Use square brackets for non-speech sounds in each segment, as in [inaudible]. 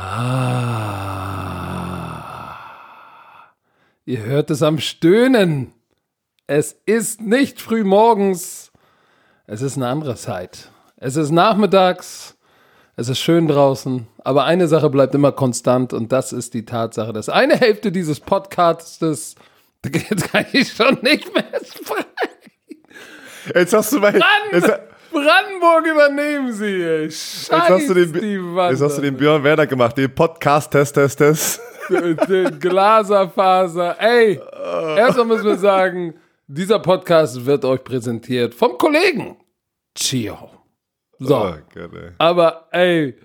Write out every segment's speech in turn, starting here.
Ah. Ihr hört es am Stöhnen. Es ist nicht früh morgens. Es ist eine andere Zeit. Es ist nachmittags. Es ist schön draußen. Aber eine Sache bleibt immer konstant und das ist die Tatsache, dass eine Hälfte dieses Podcastes, [laughs] jetzt kann ich schon nicht mehr sprechen. Jetzt hast du mal. Mann! Jetzt, Brandenburg übernehmen sie. Scheiß jetzt, hast du den, die Wand. jetzt hast du den Björn Werner gemacht, den Podcast, Test, Test, Test. den Glaserfaser. Ey, erstmal müssen wir sagen, dieser Podcast wird euch präsentiert vom Kollegen Chio. So, Oh Gott, ey. aber ey,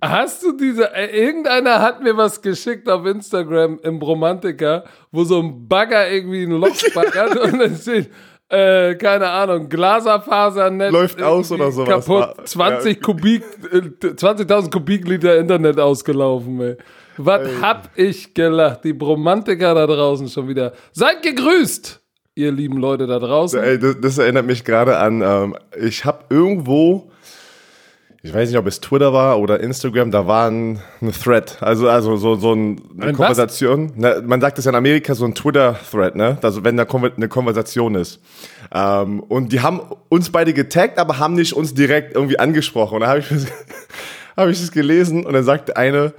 hast du diese, irgendeiner hat mir was geschickt auf Instagram im Bromantiker, wo so ein Bagger irgendwie ein Loch [laughs] baggert und dann steht, äh, keine Ahnung, Glaserfasernetz Läuft aus irgendwie oder sowas. Kaputt, Ja. 20 Kubik, äh, 20.000 Kubikliter Internet ausgelaufen, ey. Was hab ich gelacht? Die Bromantiker da draußen schon wieder. Seid gegrüßt, ihr lieben Leute da draußen. Ey, das, das erinnert mich gerade an, ähm, ich habe irgendwo, ich weiß nicht, ob es Twitter war oder Instagram, da war ein, ein Thread, also, also so, so ein, eine Ein? Konversation. Na, man sagt es ja in Amerika, so ein Twitter-Thread, ne? Also wenn da eine Konversation ist. Ähm, und die haben uns beide getaggt, aber haben nicht uns direkt irgendwie angesprochen. Und da habe ich, [laughs] hab ich das gelesen und dann sagte eine,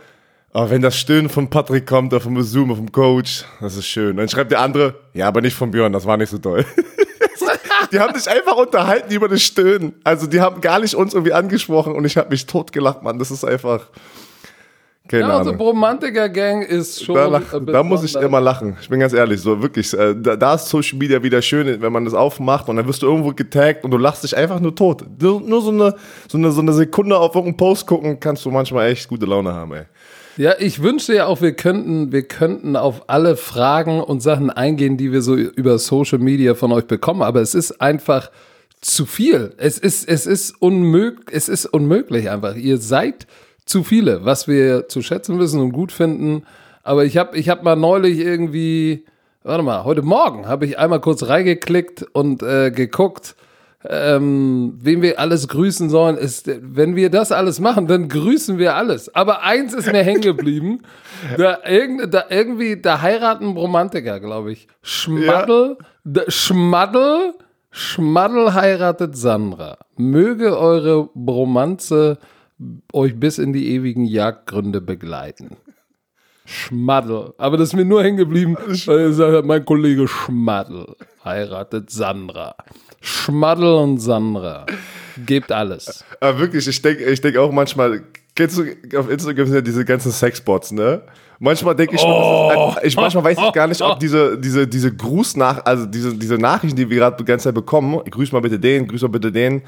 Oh, wenn das Stöhnen von Patrick kommt, oder vom Zoom, vom Coach, das ist schön. Und dann schreibt der andere, ja, aber nicht von Björn, das war nicht so toll. [laughs] die haben sich einfach unterhalten über das Stöhnen. Also die haben gar nicht uns irgendwie angesprochen und ich habe mich totgelacht, Mann. Das ist einfach, keine Ja, unsere Ahnung. Bromantiker-Gang ist schon. Da, lach, da muss ich immer lachen. Ich bin ganz ehrlich, so wirklich. äh, Da, da ist Social Media wieder schön, wenn man das aufmacht und dann wirst du irgendwo getaggt und du lachst dich einfach nur tot. Nur, nur so, eine, so, eine, so eine Sekunde auf irgendeinen Post gucken, kannst du manchmal echt gute Laune haben, ey. Ja, ich wünschte ja auch, wir könnten, wir könnten auf alle Fragen und Sachen eingehen, die wir so über Social Media von euch bekommen. Aber es ist einfach zu viel. Es ist, es ist unmöglich, es ist unmöglich einfach. Ihr seid zu viele, was wir zu schätzen wissen und gut finden. Aber ich habe, ich habe mal neulich irgendwie, warte mal, heute Morgen habe ich einmal kurz reingeklickt und äh, geguckt, ähm, wen wir alles grüßen sollen, ist, wenn wir das alles machen, dann grüßen wir alles. Aber eins ist mir hängen geblieben. [laughs] Da, irgend, da irgendwie, da heiraten Bromantiker, glaube ich. Schmaddel, da, Schmaddel, Schmaddel heiratet Sandra. Möge eure Bromanze euch bis in die ewigen Jagdgründe begleiten. Schmaddel. Aber das ist mir nur hängen geblieben, weil gesagt hat, mein Kollege Schmaddel heiratet Sandra. Schmaddel und Sandra. Gebt alles. Aber wirklich, ich denke ich denk auch manchmal, kennst du, auf Instagram sind ja diese ganzen Sexbots, ne? Manchmal denke ich, schon, das ist, ich manchmal weiß ich gar nicht, ob diese, diese, diese Grußnach, also diese, diese Nachrichten, die wir gerade die ganze Zeit bekommen, grüß mal bitte den, grüß mal bitte den.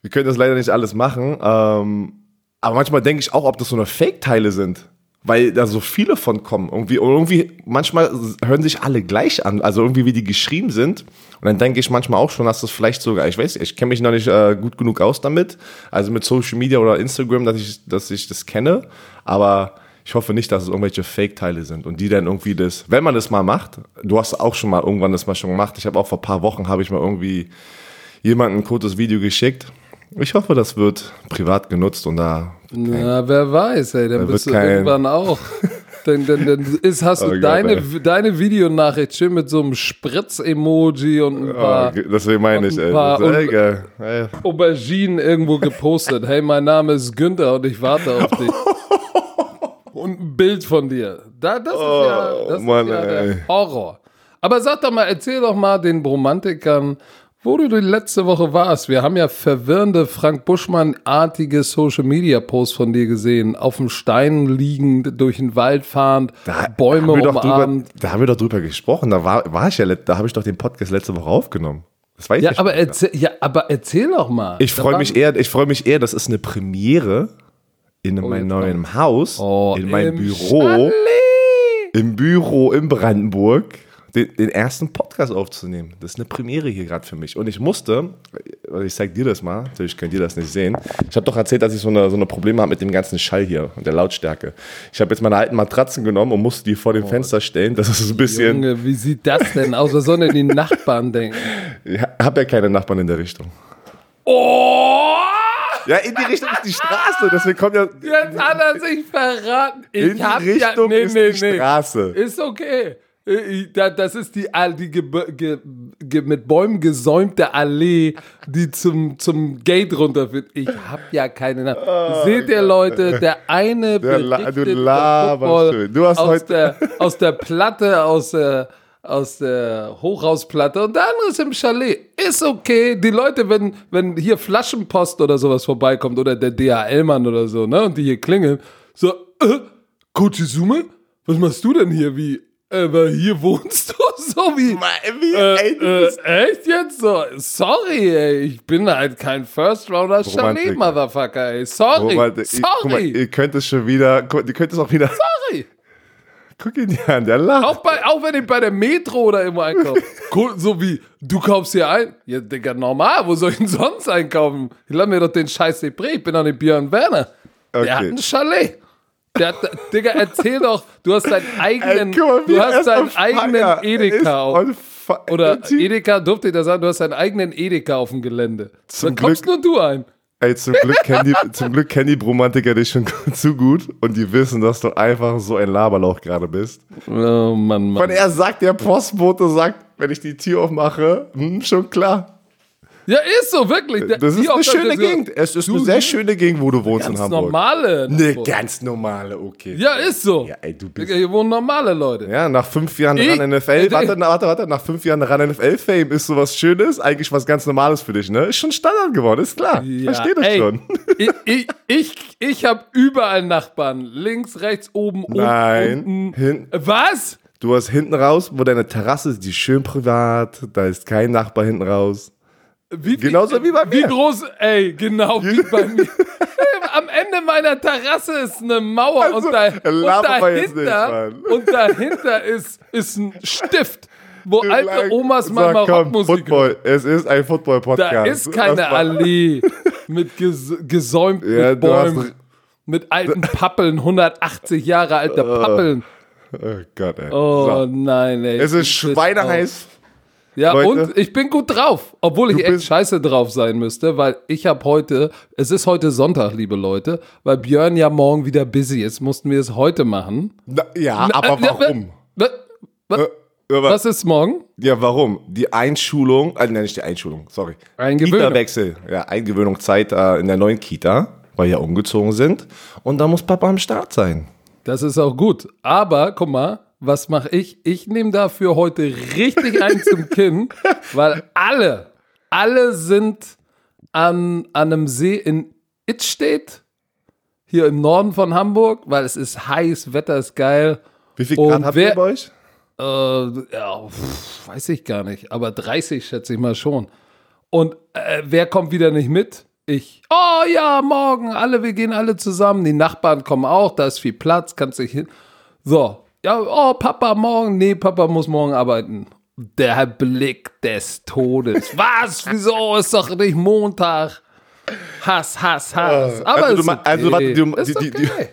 Wir können das leider nicht alles machen. Ähm, aber manchmal denke ich auch, ob das so eine Fake-Teile sind. Weil da so viele von kommen. Irgendwie, irgendwie, manchmal hören sich alle gleich an. Also irgendwie, wie die geschrieben sind. Und dann denke ich manchmal auch schon, dass das vielleicht sogar, ich weiß, ich kenne mich noch nicht äh, gut genug aus damit. Also mit Social Media oder Instagram, dass ich, dass ich das kenne. Aber ich hoffe nicht, dass es irgendwelche Fake-Teile sind. Und die dann irgendwie das, wenn man das mal macht, du hast auch schon mal irgendwann das mal schon gemacht. Ich habe auch vor paar Wochen, habe ich mal irgendwie jemandem ein kurzes Video geschickt. Ich hoffe, das wird privat genutzt und da Na, wer weiß, ey, dann Da bist du kein- irgendwann auch. Dann, dann, dann ist, hast du [laughs] Oh Gott, deine, ey. deine Videonachricht schön mit so einem Spritz-Emoji und ein paar Oh, deswegen meine ich, ey. paar Das ist. Ey. Auberginen irgendwo gepostet. Hey, mein Name ist Günther und ich warte auf [laughs] dich. Und ein Bild von dir. Da, das ist ja, das Oh, Mann, ist ja der Horror. Aber sag doch mal, erzähl doch mal den Bromantikern, wo du die letzte Woche warst. Wir haben ja verwirrende Frank Buschmann-artige Social-Media-Posts von dir gesehen. Auf dem Stein liegend, durch den Wald fahrend, Bäume doch drüber, umarmend. da haben wir doch drüber gesprochen. Da war, war ich ja, da habe ich doch den Podcast letzte Woche aufgenommen. Das weiß Ja ich. aber, erzähl, ja, aber erzähl doch mal. ich Da freue mich eher, ich freue mich eher, das ist eine Premiere in meinem jetzt neuen Haus, Oh, in meinem Büro, Chalet. im Büro in Brandenburg, den, den ersten Podcast aufzunehmen. Das ist eine Premiere hier gerade für mich. Und ich musste, ich zeig dir das mal, natürlich könnt ihr das nicht sehen. Ich habe doch erzählt, dass ich so eine, so eine Probleme habe mit dem ganzen Schall hier und der Lautstärke. Ich habe jetzt meine alten Matratzen genommen und musste die vor dem Fenster stellen. Das ist ein bisschen, Junge, wie sieht das denn aus? Was sollen denn die Nachbarn denken? [laughs] ich habe ja keine Nachbarn in der Richtung. Oh! Ja, in die Richtung ist die Straße, deswegen kommt ja. Jetzt hat er sich verraten. Ich In die hab Richtung ja, nee, ist nee, die nee. Straße. Ist okay. Ich- da- Das ist die, die ge, ge, ge, mit Bäumen gesäumte Allee, die zum, zum Gate runterführt. Ich hab ja keine Namen. Seht ihr, Leute, [laughs] der eine Oh Der la- du laberst. Du hast aus, heute- der, aus der Platte, aus der, aus der Hochhausplatte und der andere ist im Chalet. Ist okay. Die Leute, wenn, wenn hier Flaschenpost oder sowas vorbeikommt oder der DHL-Mann oder so, ne, und die hier klingeln, so, äh, Coach Izume, was machst du denn hier? Wie, weil hier wohnst du? So wie, Wie, äh, äh, echt jetzt so? Sorry, ey, ich bin halt kein First-Rounder Romantik. Chalet-Motherfucker, ey. Sorry, ich- guck mal, sorry, ihr könnt es schon wieder, ihr könnt es auch wieder, sorry. guck ihn dir an, der lacht. Auch, bei, auch wenn ich bei der Metro oder irgendwo einkaufe. [laughs] So wie, du kaufst hier ein. Ja, Digga, normal, wo soll ich denn sonst einkaufen? Ich lass mir doch den Scheiß bringen. Ich bin doch nicht Björn Werner. Okay. Der hat ein Chalet. Der Digga, erzähl doch, du hast deinen eigenen, Ey, mal, du hast deinen fire. eigenen Edeka auf. Oder Edeka, durfte ich das sagen, du hast deinen eigenen Edeka auf dem Gelände. Zum da kommst Glück- nur du ein. Ey, zum Glück [laughs] kennen die, zum Glück kennen die Bromantiker dich schon [laughs] zu gut und die wissen, dass du einfach so ein Laberlauch gerade bist. Oh Mann, Mann. Und er sagt, der Postbote sagt, wenn ich die Tür aufmache, hm, schon klar. Ja, ist so, wirklich. Das Wie ist eine schöne Gegend. Es ist eine sehr schöne Gegend, wo du wohnst in Ganz Hamburg. normale. Eine ganz normale, okay. Ja, ist so. Ja, ey, du bist. Hier wohnen normale Leute. Ja, nach fünf Jahren Ich- ran NFL, [laughs] warte, warte, warte, nach fünf Jahren ran NFL-Fame ist sowas Schönes, eigentlich was ganz Normales für dich, ne? Ist schon Standard geworden, ist klar. Ja, Verstehe das schon. Ich, ich, ich, ich habe überall Nachbarn. Links, rechts, oben, oben, Nein, unten. hin- Was? Du hast hinten raus, wo deine Terrasse ist, die ist schön privat, da ist kein Nachbar hinten raus. Wie, Genauso wie bei Wie mir. groß, ey, genau wie [laughs] bei mir. [laughs] Am Ende meiner Terrasse ist eine Mauer Also, und, da, und, dahinter, nicht, [laughs] und dahinter ist, ist ein Stift, wo alte Like, Omas mal Rockmusik hören. Es ist ein Football-Podcast. Da ist keine Allee mit ges gesäumt Ja, mit du Bäumen, mit alten Pappeln, 180 Jahre alte Pappeln. Oh Gott, ey. Oh So. nein, ey. Es ist schweineheiß. Ja, Leute. und ich bin gut drauf, obwohl ich echt scheiße drauf sein müsste, weil ich habe heute, es ist heute Sonntag, liebe Leute, weil Björn ja morgen wieder busy ist, mussten wir es heute machen. Na, ja, Na, aber äh, warum? wa- wa- Äh, Was ist morgen? Ja, warum? Die Einschulung, äh, nein, nicht die Einschulung, sorry. Eingewöhnung. Kita-Wechsel, ja, Eingewöhnungszeit äh, in der neuen Kita, weil wir ja umgezogen sind. Und da muss Papa am Start sein. Das ist auch gut. Aber, guck mal, was mache ich? Ich nehme dafür heute richtig ein zum Kinn, [laughs] weil alle, alle sind an, an einem See in Ittstedt, hier im Norden von Hamburg, weil es ist heiß, Wetter ist geil. Wie viel Und Grad habt wer- ihr bei euch? Äh, ja, pff, weiß ich gar nicht, aber 30 schätze ich mal schon. Und äh, wer kommt wieder nicht mit? Ich. Oh ja, morgen, alle, wir gehen alle zusammen. Die Nachbarn kommen auch, da ist viel Platz, kannst dich hin. So, ja, oh, Papa morgen. Nee, Papa muss morgen arbeiten. Der Blick des Todes. [laughs] Was? Wieso? Ist doch nicht Montag. Hass, Hass, Hass. Aber also du also okay. warte, du- Ist die- die- die- okay.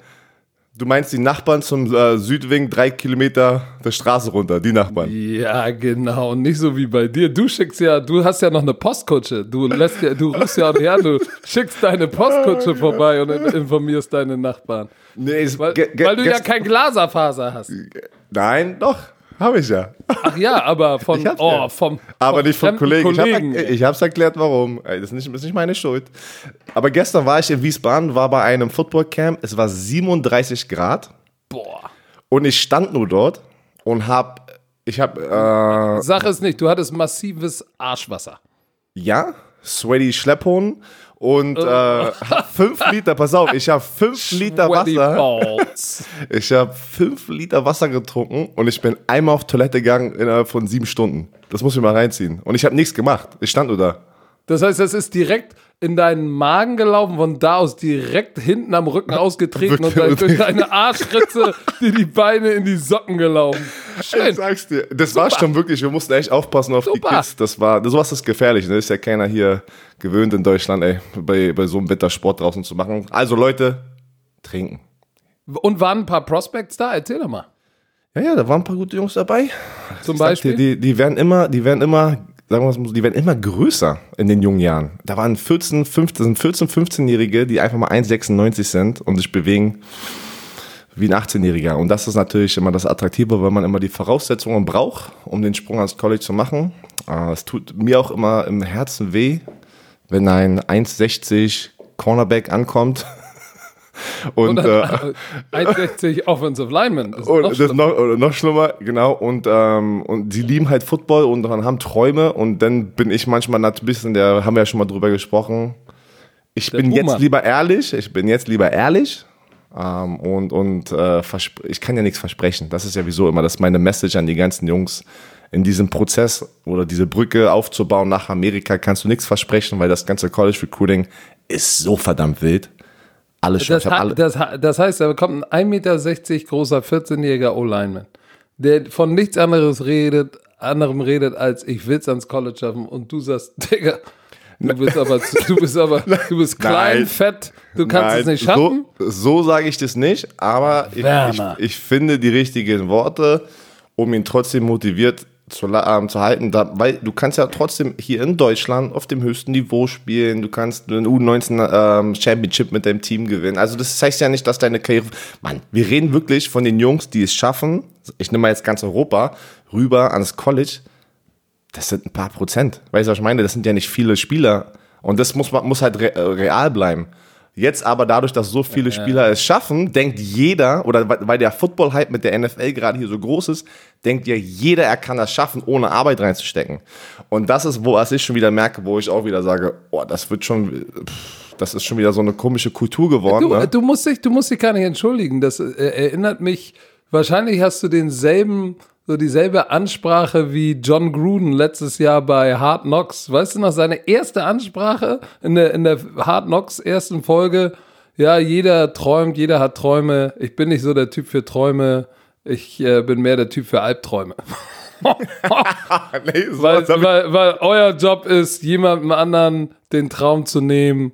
Du meinst die Nachbarn zum äh, Südwing drei Kilometer der Straße runter, die Nachbarn. Ja, genau. Nicht so wie bei dir. Du schickst ja, du hast ja noch eine Postkutsche. Du lässt ja, du rufst ja an, du schickst deine Postkutsche vorbei und in- informierst deine Nachbarn. Nee, Weil, weil du ja kein Glaserfaser hast. Nein, doch, habe ich ja. Ach ja, aber von, oh, ja. vom, Aber vom nicht vom Kollegen. Kollegen. Ich habe hab's erklärt, warum. Das ist, nicht, das ist nicht meine Schuld. Aber gestern war ich in Wiesbaden, war bei einem Footballcamp. Es war 37 Grad Boah. und ich stand nur dort und hab, ich hab, äh, Sag es nicht, du hattest massives Arschwasser. ja, sweaty Schlepphohn und äh, hab [laughs] fünf Liter, pass auf, ich habe fünf Liter Wasser. [laughs] Ich habe fünf Liter Wasser getrunken und ich bin einmal auf Toilette gegangen innerhalb von sieben Stunden. Das muss ich mal reinziehen. Und ich habe nichts gemacht. Ich stand nur da. Das heißt, das ist direkt in deinen Magen gelaufen, von da aus direkt hinten am Rücken ausgetreten und dann durch deine Arschritze [laughs] dir die Beine in die Socken gelaufen. Ich Schön. sag's dir. Das war schon wirklich, wir mussten echt aufpassen auf die Super. Kids. Das war, sowas ist gefährlich. Ne? Ist ja keiner hier gewöhnt in Deutschland, ey, bei, bei so einem Wetter Sport draußen zu machen. Also Leute, trinken. Und waren ein paar Prospects da? Erzähl doch mal. Ja, ja, da waren ein paar gute Jungs dabei. Zum Ich sag dir, Beispiel. Die, die werden immer, die werden immer sagen wir mal, die werden immer größer in den jungen Jahren. Da waren 14, 15, 14, 15-Jährige, die einfach mal 1,96 sind und sich bewegen wie ein 18-Jähriger. Und das ist natürlich immer das Attraktive, weil man immer die Voraussetzungen braucht, um den Sprung ans College zu machen. Äh, es tut mir auch immer im Herzen weh, wenn ein 1,60 Cornerback ankommt und, und äh, [laughs] 1,60 Offensive Lineman. Das ist und noch das noch, oder noch schlimmer, genau. Und, ähm, und die lieben halt Football und haben Träume. Und dann bin ich manchmal ein bisschen, der haben wir ja schon mal drüber gesprochen. Ich der bin Boomer. jetzt lieber ehrlich. Ich bin jetzt lieber ehrlich. Ähm, und und äh, ich kann ja nichts versprechen. Das ist ja wieso immer, das ist meine Message an die ganzen Jungs. In diesem Prozess oder diese Brücke aufzubauen nach Amerika kannst du nichts versprechen, weil das ganze College Recruiting ist so verdammt wild. Alles schon. Das, alle das, das, heißt, da kommt ein 1,60 Meter großer 14-jähriger O-Lineman, der von nichts anderes redet, anderem redet, als ich will es ans College schaffen und du sagst, [laughs] Digga, du bist aber, du bist aber, du [laughs] bist klein, Nein. fett, du kannst Nein. es nicht schaffen. So, so sage ich das nicht, aber ich, ich, ich finde die richtigen Worte, um ihn trotzdem motiviert zu, ähm, zu halten, da, weil du kannst ja trotzdem hier in Deutschland auf dem höchsten Niveau spielen, du kannst eine U19 ähm, Championship mit deinem Team gewinnen. Also das heißt ja nicht, dass deine Karriere. Mann, wir reden wirklich von den Jungs, die es schaffen. Ich nehme mal jetzt ganz Europa rüber ans College. Das sind ein paar Prozent. Weißt du, was ich meine? Das sind ja nicht viele Spieler. Und das muss, muss halt real bleiben. Jetzt aber dadurch, dass so viele Spieler es schaffen, denkt jeder, oder weil der Football-Hype mit der NFL gerade hier so groß ist, denkt ja jeder, er kann das schaffen, ohne Arbeit reinzustecken. Und das ist, wo was ich schon wieder merke, wo ich auch wieder sage, oh, das wird schon, das ist schon wieder so eine komische Kultur geworden. Du, ne? du musst dich, du musst dich gar nicht entschuldigen. Das äh, erinnert mich, wahrscheinlich hast du denselben so dieselbe Ansprache wie John Gruden letztes Jahr bei Hard Knocks. Weißt du noch, seine erste Ansprache in der, in der Hard Knocks ersten Folge? Ja, jeder träumt, jeder hat Träume. Ich bin nicht so der Typ für Träume. Ich äh, bin mehr der Typ für Albträume. [laughs] nee, weil, weil, weil euer Job ist, jemandem anderen den Traum zu nehmen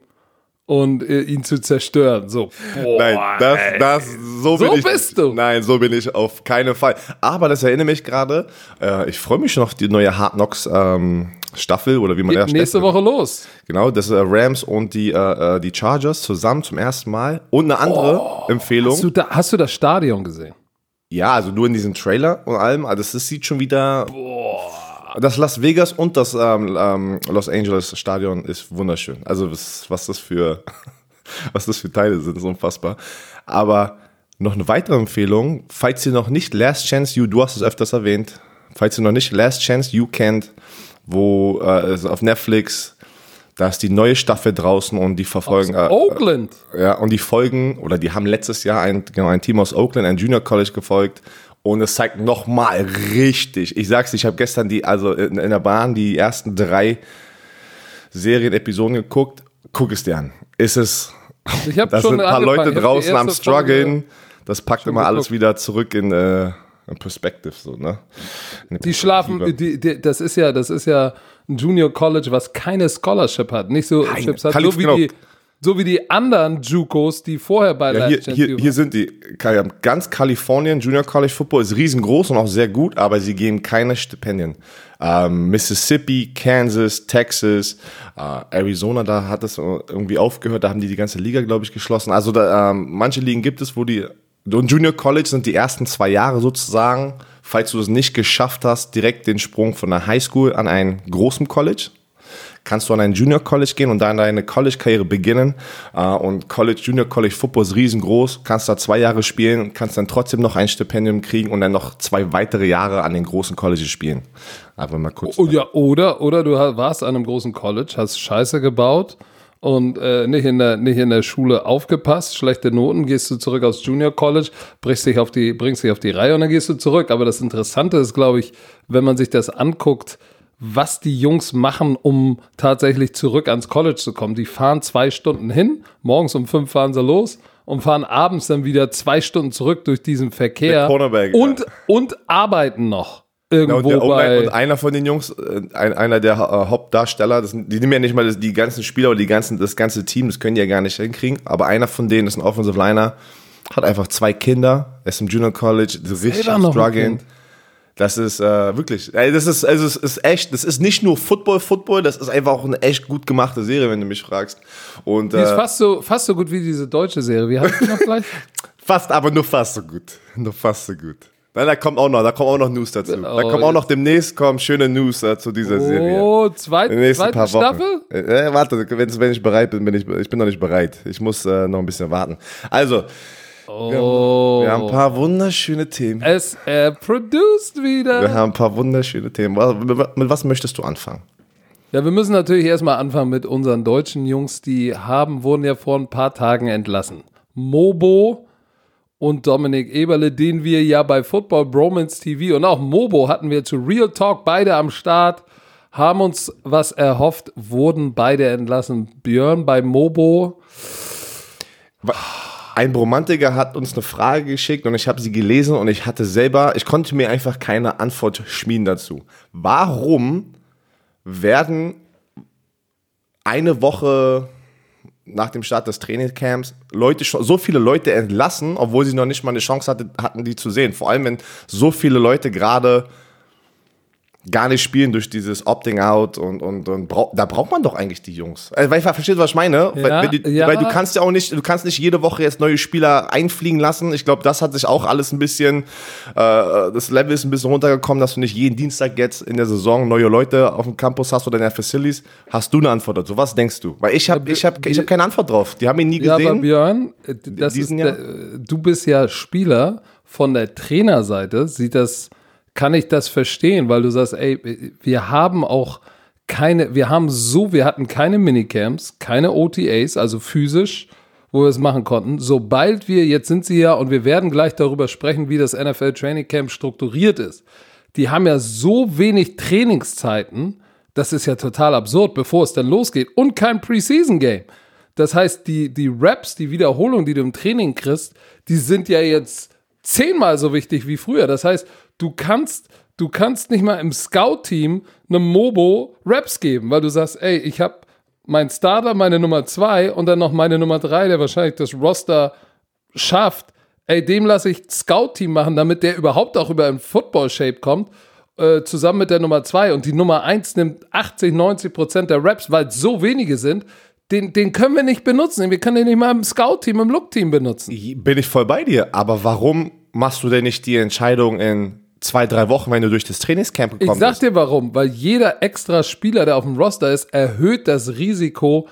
und äh, ihn zu zerstören. So. Boah, nein, das, das, so, so bin ich. bist du. Nein, so bin ich auf keinen Fall. Aber das erinnert mich gerade, äh, ich freue mich schon auf die neue Hard Knocks ähm, Staffel oder wie man Geht nächste Woche los. Genau, das äh, Rams und die, äh, äh, die Chargers zusammen zum ersten Mal. Und eine andere oh, Empfehlung. Hast du, da, hast du das Stadion gesehen? Ja, also nur in diesem Trailer und allem. Also das sieht schon wieder. Boah das Las Vegas und das ähm, ähm, Los Angeles Stadion ist wunderschön. Also was, was das für [laughs] was das für Teile sind, ist unfassbar. Aber noch eine weitere Empfehlung, falls ihr noch nicht Last Chance You, du hast es öfters erwähnt, falls ihr noch nicht Last Chance You kennt, wo äh, auf Netflix, da ist die neue Staffel draußen und die verfolgen. Aus äh, Oakland. Ja, und die folgen, oder die haben letztes Jahr ein, genau, ein Team aus Oakland, ein Junior College gefolgt und es zeigt nochmal richtig. Ich sag's, ich habe gestern die, also in, in, der Bahn die ersten drei Serien-Episoden geguckt. Guck es dir an. Ist es. Ich hab das schon sind ein paar Leute draußen am struggeln. Das packt immer alles wieder zurück in, äh, in Perspective, so, ne? Die schlafen, die, die, das ist ja, das ist ja ein Junior College, was keine Scholarship hat. Nicht so Chips hat, so wie genau. die so wie die anderen Jukos, die vorher bei ja, hier, hier, hier sind die. Ganz Kalifornien, Junior College Football ist riesengroß und auch sehr gut, aber sie geben keine Stipendien. Ähm, Mississippi, Kansas, Texas, äh, Arizona, da hat es irgendwie aufgehört, da haben die die ganze Liga, glaube ich, geschlossen. Also da, ähm, manche Ligen gibt es, wo die. Und Junior College sind die ersten zwei Jahre sozusagen, falls du es nicht geschafft hast, direkt den Sprung von der Highschool an einen großen College kannst du an ein Junior College gehen und dann deine College-Karriere beginnen. Äh, und College, Junior College Football ist riesengroß, kannst da zwei Jahre spielen, kannst dann trotzdem noch ein Stipendium kriegen und dann noch zwei weitere Jahre an den großen Colleges spielen. Einfach mal kurz. Oh, ja, oder, oder du warst an einem großen College, hast Scheiße gebaut und äh, nicht, in der, nicht in der Schule aufgepasst, schlechte Noten, gehst du zurück aus Junior College, bringst dich auf die, bringst dich auf die Reihe und dann gehst du zurück. Aber das Interessante ist, glaube ich, wenn man sich das anguckt, was die Jungs machen, um tatsächlich zurück ans College zu kommen. Die fahren zwei Stunden hin, morgens um fünf fahren sie los und fahren abends dann wieder zwei Stunden zurück durch diesen Verkehr und, ja. und arbeiten noch. Irgendwo ja, und, der, und, einer von den Jungs, äh, ein, einer der äh, Hauptdarsteller, das, die nehmen ja nicht mal das, die ganzen Spieler oder die ganzen, das ganze Team, das können die ja gar nicht hinkriegen, aber einer von denen ist ein Offensive Liner, hat einfach zwei Kinder, er ist im Junior College, so richtig struggling. Das ist äh, wirklich, das ist, also es ist echt, das ist nicht nur Football, Football, das ist einfach auch eine echt gut gemachte Serie, wenn du mich fragst. Und, die ist äh, fast so, fast so gut wie diese deutsche Serie. Wie heißt die noch gleich? [laughs] fast, aber nur fast so gut. Nur fast so gut. Nein, da kommt auch noch, da kommen auch noch News dazu. Oh, da kommen auch noch demnächst kommen schöne News äh, zu dieser oh, Serie. Oh, zweit, zweite paar Staffel? Äh, äh, warte, wenn, wenn ich bereit bin, bin ich, ich bin noch nicht bereit. Ich muss äh, noch ein bisschen warten. Also, Oh. Wir, haben, wir, haben, ein paar wunderschöne Themen. Es er produced wieder. Wir haben ein paar wunderschöne Themen. Mit was möchtest du anfangen? Ja, wir müssen natürlich erstmal anfangen mit unseren deutschen Jungs, die haben, wurden ja vor ein paar Tagen entlassen. Mobo und Dominik Eberle, den wir ja bei Football Bromance TV und auch Mobo hatten wir zu Real Talk beide am Start, haben uns was erhofft, wurden beide entlassen. Björn bei Mobo. Ein Bromantiker hat uns eine Frage geschickt und ich habe sie gelesen und ich hatte selber, ich konnte mir einfach keine Antwort schmieden dazu. Warum werden eine Woche nach dem Start des Trainingcamps Leute so viele Leute entlassen, obwohl sie noch nicht mal eine Chance hatte, hatten, die zu sehen. Vor allem, wenn so viele Leute gerade gar nicht spielen durch dieses Opting-out und, und, und brauch, da braucht man doch eigentlich die Jungs. Also, weil ich verstehe, was ich meine. Ja, weil, die, ja. weil, du kannst ja auch nicht, du kannst nicht jede Woche jetzt neue Spieler einfliegen lassen. Ich glaube, das hat sich auch alles ein bisschen, äh, das Level ist ein bisschen runtergekommen, dass du nicht jeden Dienstag jetzt in der Saison neue Leute auf dem Campus hast oder in der Facilities. Hast du eine Antwort dazu? Was denkst du? Weil ich habe ich hab, ich hab keine Antwort drauf. Die haben ihn nie gesehen. Ja, aber Björn, das ist, der, du bist ja Spieler von der Trainerseite, sieht das kann ich das verstehen, weil du sagst, ey, wir haben auch keine, wir haben so, wir hatten keine Minicamps, keine OTAs, also physisch, wo wir es machen konnten. Sobald wir, jetzt sind sie ja, und wir werden gleich darüber sprechen, wie das NFL Training Camp strukturiert ist. Die haben ja so wenig Trainingszeiten, das ist ja total absurd, bevor es dann losgeht. Und kein Preseason Game. Das heißt, die, die Raps, die Wiederholung, die du im Training kriegst, die sind ja jetzt zehnmal so wichtig wie früher. Das heißt, du kannst, du kannst nicht mal im Scout-Team einem Mobo Raps geben, weil du sagst, ey, ich habe mein Starter, meine Nummer zwei und dann noch meine Nummer drei, der wahrscheinlich das Roster schafft. Ey, dem lasse ich Scout-Team machen, damit der überhaupt auch über ein Football-Shape kommt, äh, zusammen mit der Nummer zwei. Und die Nummer eins nimmt 80, 90 Prozent der Raps, weil es so wenige sind. Den, den können wir nicht benutzen. Wir können den nicht mal im Scout-Team, im Look-Team benutzen. Bin ich voll bei dir. Aber warum machst du denn nicht die Entscheidung in zwei, drei Wochen, wenn du durch das Trainingscamp gekommen bist. Ich sag dir warum, weil jeder extra Spieler, der auf dem Roster ist, erhöht das Risiko,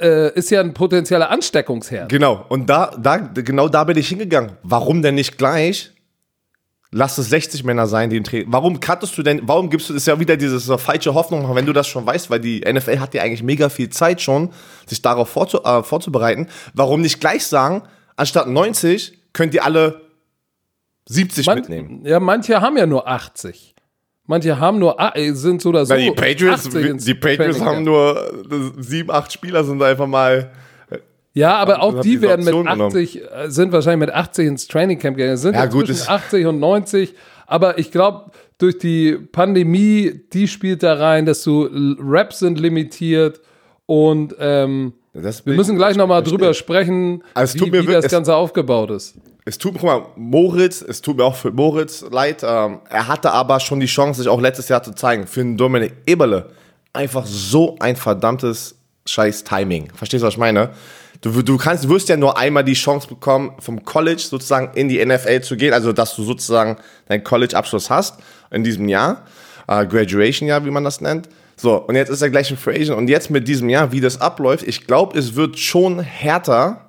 äh, ist ja ein potenzieller Ansteckungsherd. Genau, und da, da, genau da bin ich hingegangen. Warum denn nicht gleich? Lass es 60 Männer sein, die im Training. Warum cuttest du denn, warum gibst du, das ist ja wieder diese so falsche Hoffnung, wenn du das schon weißt, weil die NFL hat ja eigentlich mega viel Zeit schon, sich darauf vorzu, äh, vorzubereiten. Warum nicht gleich sagen, anstatt 90 könnt ihr alle 70 Man, mitnehmen. Ja, manche haben ja nur 80. Manche haben nur, äh, sind so oder so. Na, die Patriots, die Patriots haben nur sieben, acht Spieler sind einfach mal. Ja, aber auch die werden mit 80, genommen. Äh, sind wahrscheinlich mit 80 ins Training Camp gegangen. Sind ja, gut, zwischen 80 und 90. Aber ich glaube, durch die Pandemie, die spielt da rein, dass du Raps sind limitiert und ähm, wir müssen gleich nochmal drüber sprechen, also wie, wie das Ganze aufgebaut ist es tut mir, guck mal, Moritz, es tut mir auch für Moritz leid. Ähm, er hatte aber schon die Chance, sich auch letztes Jahr zu zeigen. Für den Dominik Eberle einfach so ein verdammtes scheiß Timing. Verstehst du, was ich meine? Du, du kannst, du wirst ja nur einmal die Chance bekommen, vom College sozusagen in die NFL zu gehen, also dass du sozusagen deinen College-Abschluss hast in diesem Jahr, äh, Graduation-Jahr, wie man das nennt. So, und jetzt ist er gleich ein Free. Und jetzt mit diesem Jahr, wie das abläuft, ich glaube, es wird schon härter,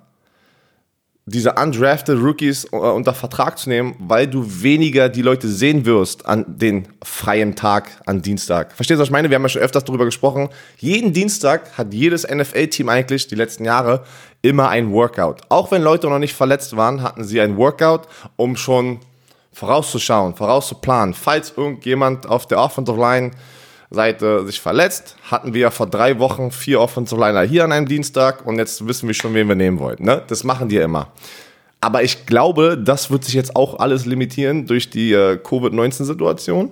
diese undrafted Rookies äh, unter Vertrag zu nehmen, weil du weniger die Leute sehen wirst an den freien Tag, an Dienstag. Verstehst du, was ich meine? Wir haben ja schon öfters darüber gesprochen. Jeden Dienstag hat jedes NFL-Team eigentlich die letzten Jahre immer ein Workout. Auch wenn Leute noch nicht verletzt waren, hatten sie ein Workout, um schon vorauszuschauen, vorauszuplanen. Falls irgendjemand auf der Offensive Line Seite sich verletzt, hatten wir ja vor drei Wochen vier Offensive Liner hier an einem Dienstag und jetzt wissen wir schon, wen wir nehmen wollten. Ne? Das machen die ja immer. Aber ich glaube, das wird sich jetzt auch alles limitieren durch die äh, Covid-19-Situation.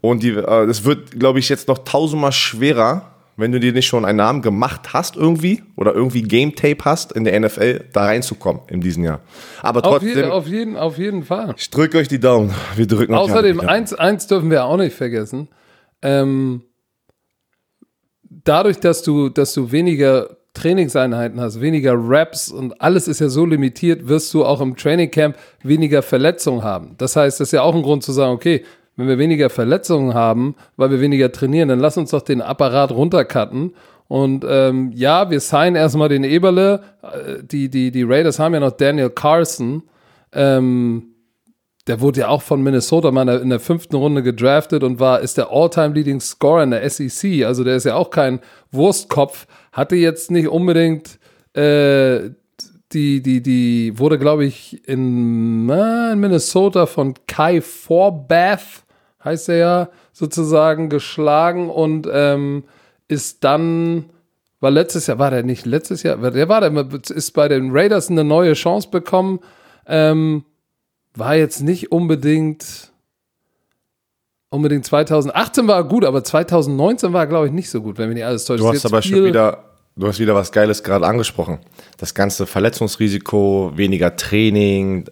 Und die, äh, das wird, glaube ich, jetzt noch tausendmal schwerer wenn du dir nicht schon einen Namen gemacht hast irgendwie oder irgendwie Game Tape hast in der NFL, da reinzukommen in diesem Jahr. Aber trotzdem. Auf, je, auf, jeden, auf jeden Fall. Ich drücke euch die Daumen. Wir drücken Außerdem, eins, eins dürfen wir auch nicht vergessen. Ähm, dadurch, dass du, dass du weniger Trainingseinheiten hast, weniger Reps und alles ist ja so limitiert, wirst du auch im Trainingcamp weniger Verletzungen haben. Das heißt, das ist ja auch ein Grund zu sagen, okay, wenn wir weniger Verletzungen haben, weil wir weniger trainieren, dann lass uns doch den Apparat runtercutten. Und ähm, ja, wir signen erstmal den Eberle. Äh, die, die, die Raiders haben ja noch Daniel Carson. Ähm, der wurde ja auch von Minnesota mal in der fünften Runde gedraftet und war, ist der All-Time-Leading Scorer in der SEC. Also der ist ja auch kein Wurstkopf. Hatte jetzt nicht unbedingt äh, die, die, die wurde, glaube ich, in, in, Minnesota von Kai Forbath, heißt er ja, sozusagen geschlagen und ähm, ist dann, war letztes Jahr, war der nicht letztes Jahr, der war der, ist bei den Raiders eine neue Chance bekommen. Ähm, war jetzt nicht unbedingt unbedingt 2018 war gut, aber 2019 war glaube ich nicht so gut, wenn mir nicht alles täuscht. Du hast aber schon wieder du hast wieder was Geiles gerade angesprochen. Das ganze Verletzungsrisiko, weniger Training.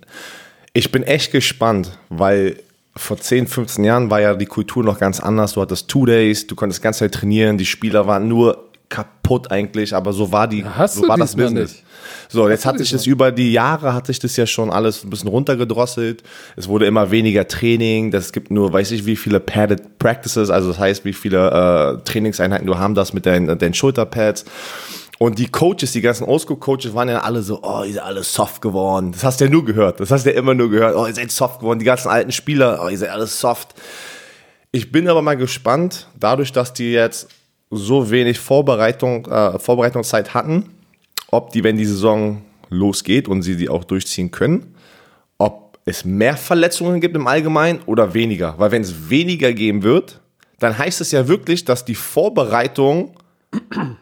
Ich bin echt gespannt, weil vor 10, 15 Jahren war ja die Kultur noch ganz anders. Du hattest Two Days, du konntest ganz Zeit trainieren, die Spieler waren nur kaputt eigentlich, aber so war die, Hast so war das Business. Nicht. So, jetzt hat sich das über die Jahre hat sich das ja schon alles ein bisschen runtergedrosselt. Es wurde immer weniger Training. Das gibt nur, weiß ich, wie viele padded Practices, also das heißt, wie viele äh, Trainingseinheiten du haben das mit deinen, deinen Schulterpads. Und die Coaches, die ganzen Oldschool-Coaches waren ja alle so, oh, ihr seid alle soft geworden. Das hast du ja nur gehört. Das hast du ja immer nur gehört. Oh, ihr seid soft geworden. Die ganzen alten Spieler, oh, ihr seid alles soft. Ich bin aber mal gespannt, dadurch, dass die jetzt so wenig Vorbereitung, äh, Vorbereitungszeit hatten, ob die, wenn die Saison losgeht und sie die auch durchziehen können, ob es mehr Verletzungen gibt im Allgemeinen oder weniger. Weil wenn es weniger geben wird, dann heißt es ja wirklich, dass die Vorbereitung [clears throat]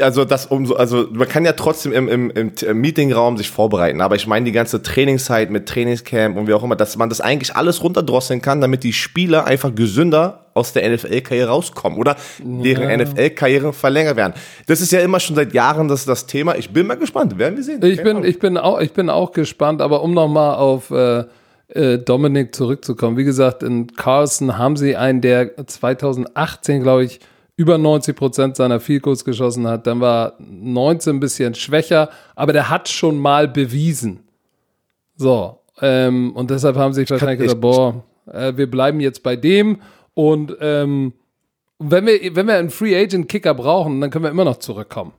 also das umso, also man kann ja trotzdem im, im, im Meetingraum sich vorbereiten, aber ich meine die ganze Trainingszeit mit Trainingscamp und wie auch immer, dass man das eigentlich alles runterdrosseln kann, damit die Spieler einfach gesünder aus der NFL-Karriere rauskommen oder deren ja. NFL-Karriere verlängert werden. Das ist ja immer schon seit Jahren das, das Thema. Ich bin mal gespannt, werden wir sehen. Ich bin, ich bin auch, ich bin auch gespannt, aber um nochmal auf äh, äh, Dominik zurückzukommen. Wie gesagt, in Carlson haben sie einen, der 2018, glaube ich, über 90 Prozent seiner Field geschossen hat. Dann war 19 ein bisschen schwächer, aber der hat schon mal bewiesen. So, ähm, und deshalb haben sie wahrscheinlich gesagt, boah, äh, wir bleiben jetzt bei dem und ähm, wenn wir, wenn wir einen Free Agent Kicker brauchen, dann können wir immer noch zurückkommen.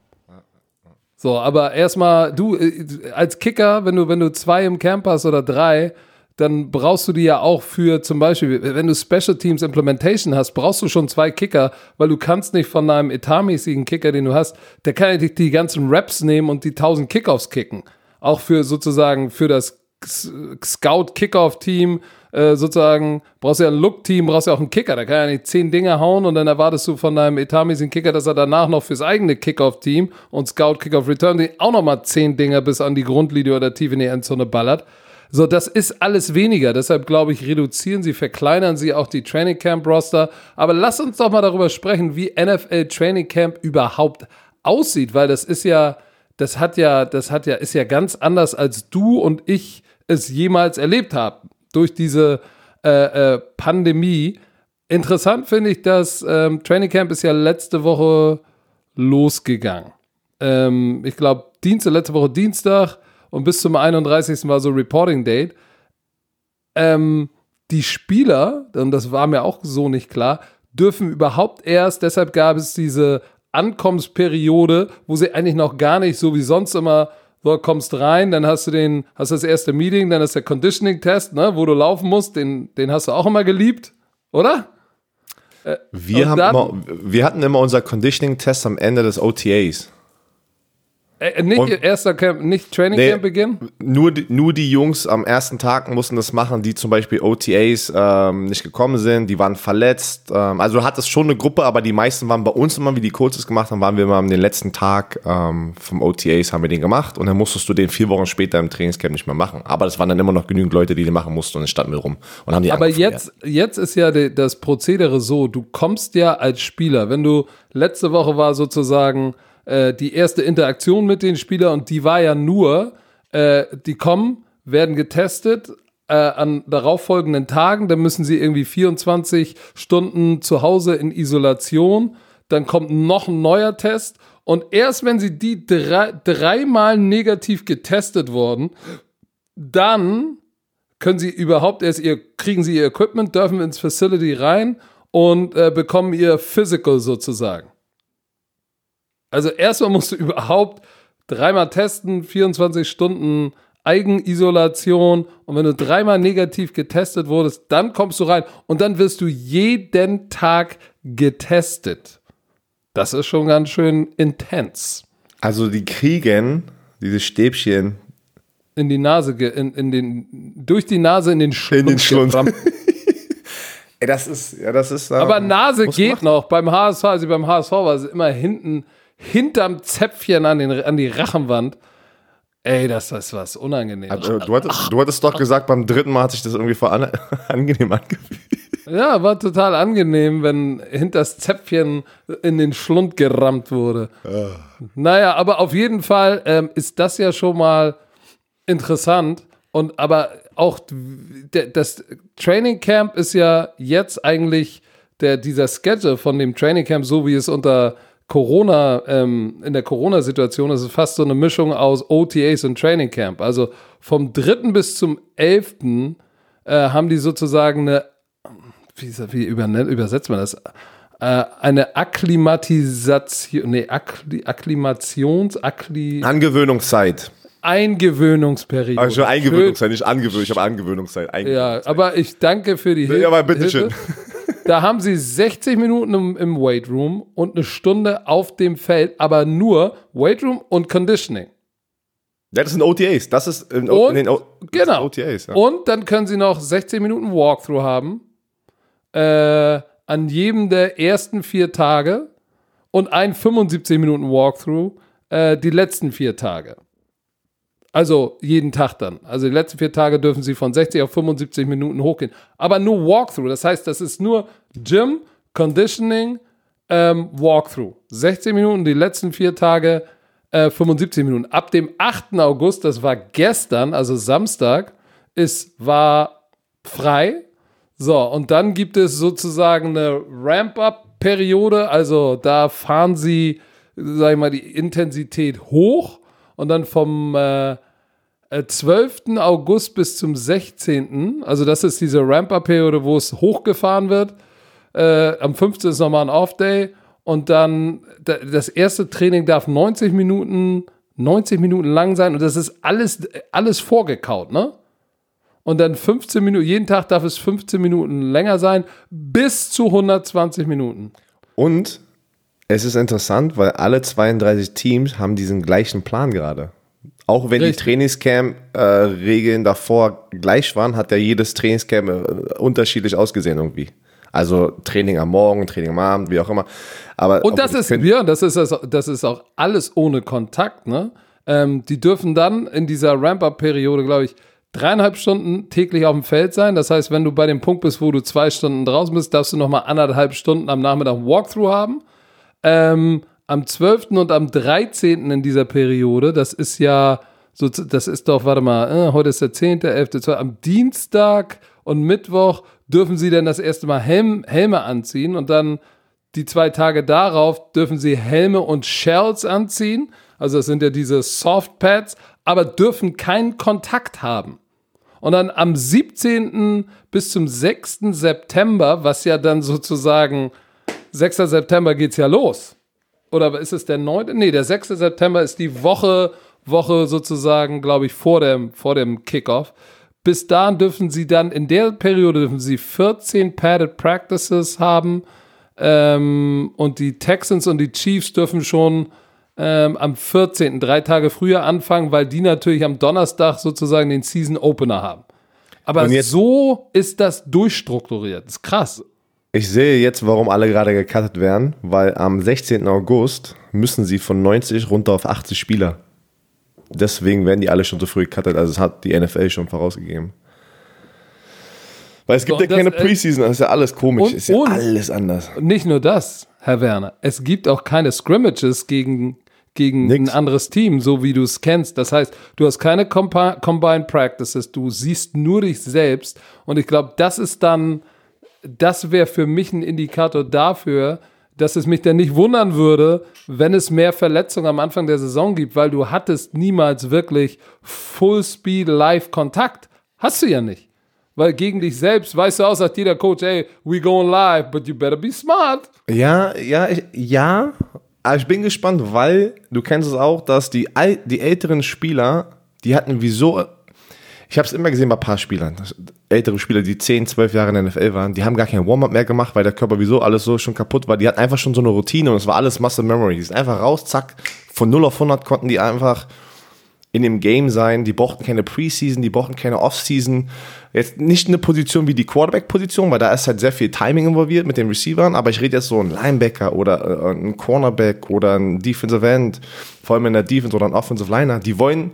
So, aber erstmal, du, äh, als Kicker, wenn du, wenn du zwei im Camp hast oder drei, dann brauchst du die ja auch für zum Beispiel, wenn du Special Teams Implementation hast, brauchst du schon zwei Kicker, weil du kannst nicht von deinem etatmäßigen Kicker, den du hast, der kann ja nicht die ganzen Raps nehmen und die 1000 Kickoffs kicken. Auch für sozusagen für das Scout Kickoff Team äh, sozusagen brauchst ja ein Look Team, brauchst ja auch einen Kicker, der kann ja nicht zehn Dinge hauen und dann erwartest du von deinem etatmäßigen Kicker, dass er danach noch fürs eigene Kickoff Team und Scout Kickoff Return auch noch mal zehn Dinger bis an die Grundlinie oder tief in die Endzone ballert. So, das ist alles weniger. Deshalb glaube ich, reduzieren sie, verkleinern sie auch die Training Camp Roster. Aber lass uns doch mal darüber sprechen, wie NFL Training Camp überhaupt aussieht, weil das ist ja, das hat ja, das hat ja, ist ja ganz anders, als du und ich es jemals erlebt haben durch diese äh, äh, Pandemie. Interessant finde ich, dass ähm, Training Camp ist ja letzte Woche losgegangen. Ähm, ich glaube, Dienstag, letzte Woche Dienstag und bis zum 31. war so Reporting Date. Ähm, die Spieler, und das war mir auch so nicht klar, dürfen überhaupt erst, deshalb gab es diese Ankommensperiode, wo sie eigentlich noch gar nicht so wie sonst immer, du kommst rein, dann hast du den, hast das erste Meeting, dann ist der Conditioning-Test, ne, wo du laufen musst, den, den hast du auch immer geliebt, oder? Äh, wir, haben dann, immer, wir hatten immer unser Conditioning-Test am Ende des OTAs. Äh, nicht Und- erster Camp, nicht Training Nee. Camp Beginn? Nur die, nur die Jungs am ersten Tag mussten das machen, die zum Beispiel OTAs ähm, nicht gekommen sind, die waren verletzt. Ähm, also du hattest schon eine Gruppe, aber die meisten waren bei uns immer, wie die Coaches gemacht haben, waren wir immer am den letzten Tag ähm, vom OTAs haben wir den gemacht und dann musstest du den vier Wochen später im Trainingscamp nicht mehr machen. Aber es waren dann immer noch genügend Leute, die den machen mussten und dann standen wir rum und haben die Aber jetzt, jetzt ist ja de, das Prozedere so, du kommst ja als Spieler, wenn du letzte Woche war sozusagen äh, die erste Interaktion mit den Spielern und die war ja nur, äh, die kommen, werden getestet äh, an darauffolgenden Tagen, dann müssen sie irgendwie 24 Stunden zu Hause in Isolation, dann kommt noch ein neuer Test und erst wenn sie die drei, dreimal negativ getestet wurden, dann können sie überhaupt erst ihr, kriegen sie ihr Equipment, dürfen ins Facility rein und äh, bekommen ihr Physical sozusagen. Also erstmal musst du überhaupt dreimal testen, 24 Stunden Eigenisolation und wenn du dreimal negativ getestet wurdest, dann kommst du rein und dann wirst du jeden Tag getestet. Das ist schon ganz schön intens. Also die kriegen diese Stäbchen In die Nase, in, in den, durch die Nase in den Schlund. den Schlund. [laughs] Ey, das ist, ja, das ist. Aber Nase geht machen. noch. Beim HSV, also beim HSV war es immer hinten, hinterm Zäpfchen an, den, an die Rachenwand. Ey, das ist was unangenehm. Also, du, hattest, du hattest doch gesagt, beim dritten Mal hat sich das irgendwie vor an, [laughs] angenehm angefühlt. Ja, war total angenehm, wenn hinters Zäpfchen in den Schlund gerammt wurde. Naja, aber auf jeden Fall ähm, ist das ja schon mal interessant. Und aber auch das Training Camp ist ja jetzt eigentlich der, dieser Schedule von dem Training Camp, so wie es unter Corona, ähm, in der Corona-Situation ist, ist fast so eine Mischung aus OTAs und Training Camp. Also vom 3. bis zum 11. Äh, haben die sozusagen eine wie, wie übersetzt man das? Äh, eine Akklimatisation, nee, Akkli, Akklimations, Akkli, Angewöhnungszeit. Eingewöhnungsperiode. Also Eingewöhnungszeit, nicht Angewöhnung, ich habe Angewöhnungszeit. Ja, Eingewöhnungszeit. aber ich danke für die Hilfe. Ja, aber bitteschön. [laughs] Da haben sie 60 Minuten im, im Weight Room und eine Stunde auf dem Feld, aber nur Weight Room und Conditioning. Ja, das sind OTAs. Das ist in, Und- in den o genau. OTAs. Ja. Und dann können sie noch 16 Minuten Walkthrough haben. Äh, an jedem der ersten vier Tage und ein 75 Minuten Walkthrough äh, die letzten vier Tage. Also jeden Tag dann. Also die letzten vier Tage dürfen sie von 60 auf 75 Minuten hochgehen. Aber nur Walkthrough. Das heißt, das ist nur Gym, Conditioning, ähm, Walkthrough. 16 Minuten, die letzten vier Tage äh, 75 Minuten. Ab dem 8. August, das war gestern, also Samstag, ist, war frei. So, und dann gibt es sozusagen eine Ramp-Up-Periode. Also da fahren sie, sag ich mal, die Intensität hoch und dann vom äh, äh, 12. August bis zum 16. Also das ist diese Ramp-Up-Periode, wo es hochgefahren wird. Äh, am 15. ist nochmal ein Off-Day und dann da, das erste Training darf 90 Minuten, 90 Minuten lang sein und das ist alles, alles vorgekaut, ne? Und dann 15 Minuten, jeden Tag darf es 15 Minuten länger sein, bis zu 120 Minuten. Und es ist interessant, weil alle 32 Teams haben diesen gleichen Plan gerade. Auch wenn Richtig. die Trainingscamp-Regeln davor gleich waren, hat ja jedes Trainingscamp äh, unterschiedlich ausgesehen irgendwie. Also Training am Morgen, Training am Abend, wie auch immer. Aber Und das ist, ja, das ist, das, das ist auch alles ohne Kontakt, ne? Ähm, die dürfen dann in dieser Ramp-Up-Periode, glaube ich, dreieinhalb Stunden täglich auf dem Feld sein. Das heißt, wenn du bei dem Punkt bist, wo du zwei Stunden draußen bist, darfst du nochmal anderthalb Stunden am Nachmittag ein Walkthrough haben. Ähm, am 12. und am 13. in dieser Periode, das ist ja, so, das ist doch, warte mal, äh, heute ist der 10., 11., 12., am Dienstag und Mittwoch dürfen sie dann das erste Mal Helm, Helme anziehen und dann die zwei Tage darauf dürfen sie Helme und Shells anziehen. Also das sind ja diese Softpads, aber dürfen keinen Kontakt haben. Und dann am 17. bis zum 6. September, was ja dann sozusagen 6. September geht's ja los. Oder ist es der 9.? Nee, der 6. September ist die Woche, Woche sozusagen, glaube ich, vor dem, vor dem Kickoff. Bis dahin dürfen sie dann, in der Periode dürfen sie 14 Padded Practices haben. Ähm, und die Texans und die Chiefs dürfen schon ähm, am 14., drei Tage früher anfangen, weil die natürlich am Donnerstag sozusagen den Season Opener haben. Aber so ist das durchstrukturiert. Das ist krass. Ich sehe jetzt, warum alle gerade gecuttet werden, weil am 16. August müssen sie von 90 runter auf 80 Spieler. Deswegen werden die alle schon so früh gecuttet. Also, das hat die NFL schon vorausgegeben. Weil es gibt so, ja keine das, äh, Preseason, das ist ja alles komisch, und, ist ja alles anders. Nicht nur das, Herr Werner, es gibt auch keine Scrimmages gegen, gegen ein anderes Team, so wie du es kennst. Das heißt, du hast keine Combi Combined Practices, du siehst nur dich selbst und ich glaube, das ist dann, das wäre für mich ein Indikator dafür, dass es mich dann nicht wundern würde, wenn es mehr Verletzungen am Anfang der Saison gibt, weil du hattest niemals wirklich Full Speed Live Kontakt. Hast du ja nicht. Weil gegen dich selbst weißt du auch, sagt jeder Coach, ey, we going live, but you better be smart. Ja, ja, ich, ja. Aber ich bin gespannt, weil du kennst es auch, dass die, die älteren Spieler, die hatten wieso. Ich habe es immer gesehen bei ein paar Spielern. Ältere Spieler, die 10, 12 Jahre in der NFL waren, die haben gar kein Warm-up mehr gemacht, weil der Körper wieso alles so schon kaputt war. Die hatten einfach schon so eine Routine und es war alles Muscle Memory. Die sind einfach raus, zack, von 0 auf 100 konnten die einfach in dem Game sein. Die brauchten keine Preseason, die brauchten keine Offseason. Jetzt nicht eine Position wie die Quarterback-Position, weil da ist halt sehr viel Timing involviert mit den Receivern, aber ich rede jetzt so ein Linebacker oder äh, ein Cornerback oder ein Defensive End, vor allem in der Defense oder ein Offensive Liner. Die wollen,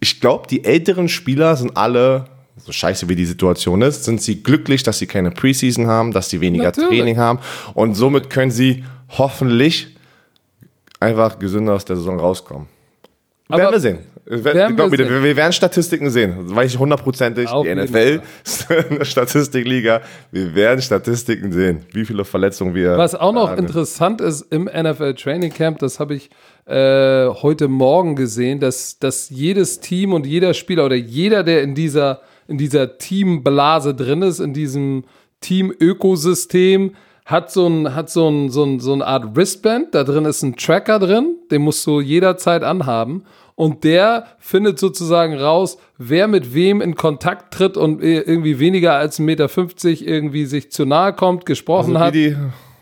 ich glaube, die älteren Spieler sind alle so scheiße wie die Situation ist, sind sie glücklich, dass sie keine Preseason haben, dass sie weniger Natürlich. Training haben und somit können sie hoffentlich einfach gesünder aus der Saison rauskommen. Aber werden wir sehen. Werden wir, wir, wir, werden Statistiken sehen. Weiß ich hundertprozentig. Die NFL ist eine Statistikliga. Wir werden Statistiken sehen, wie viele Verletzungen wir Was auch noch haben. interessant ist im NFL Training Camp, das habe ich äh, heute Morgen gesehen, dass, dass jedes Team und jeder Spieler oder jeder, der in dieser, in dieser Teamblase drin ist, in diesem Team-Ökosystem, hat so ein, hat so ein, so ein, so eine Art Wristband, da drin ist ein Tracker drin, den musst du jederzeit anhaben und der findet sozusagen raus, wer mit wem in Kontakt tritt und irgendwie weniger als 1,50 Meter irgendwie sich zu nahe kommt, gesprochen also hat. Die,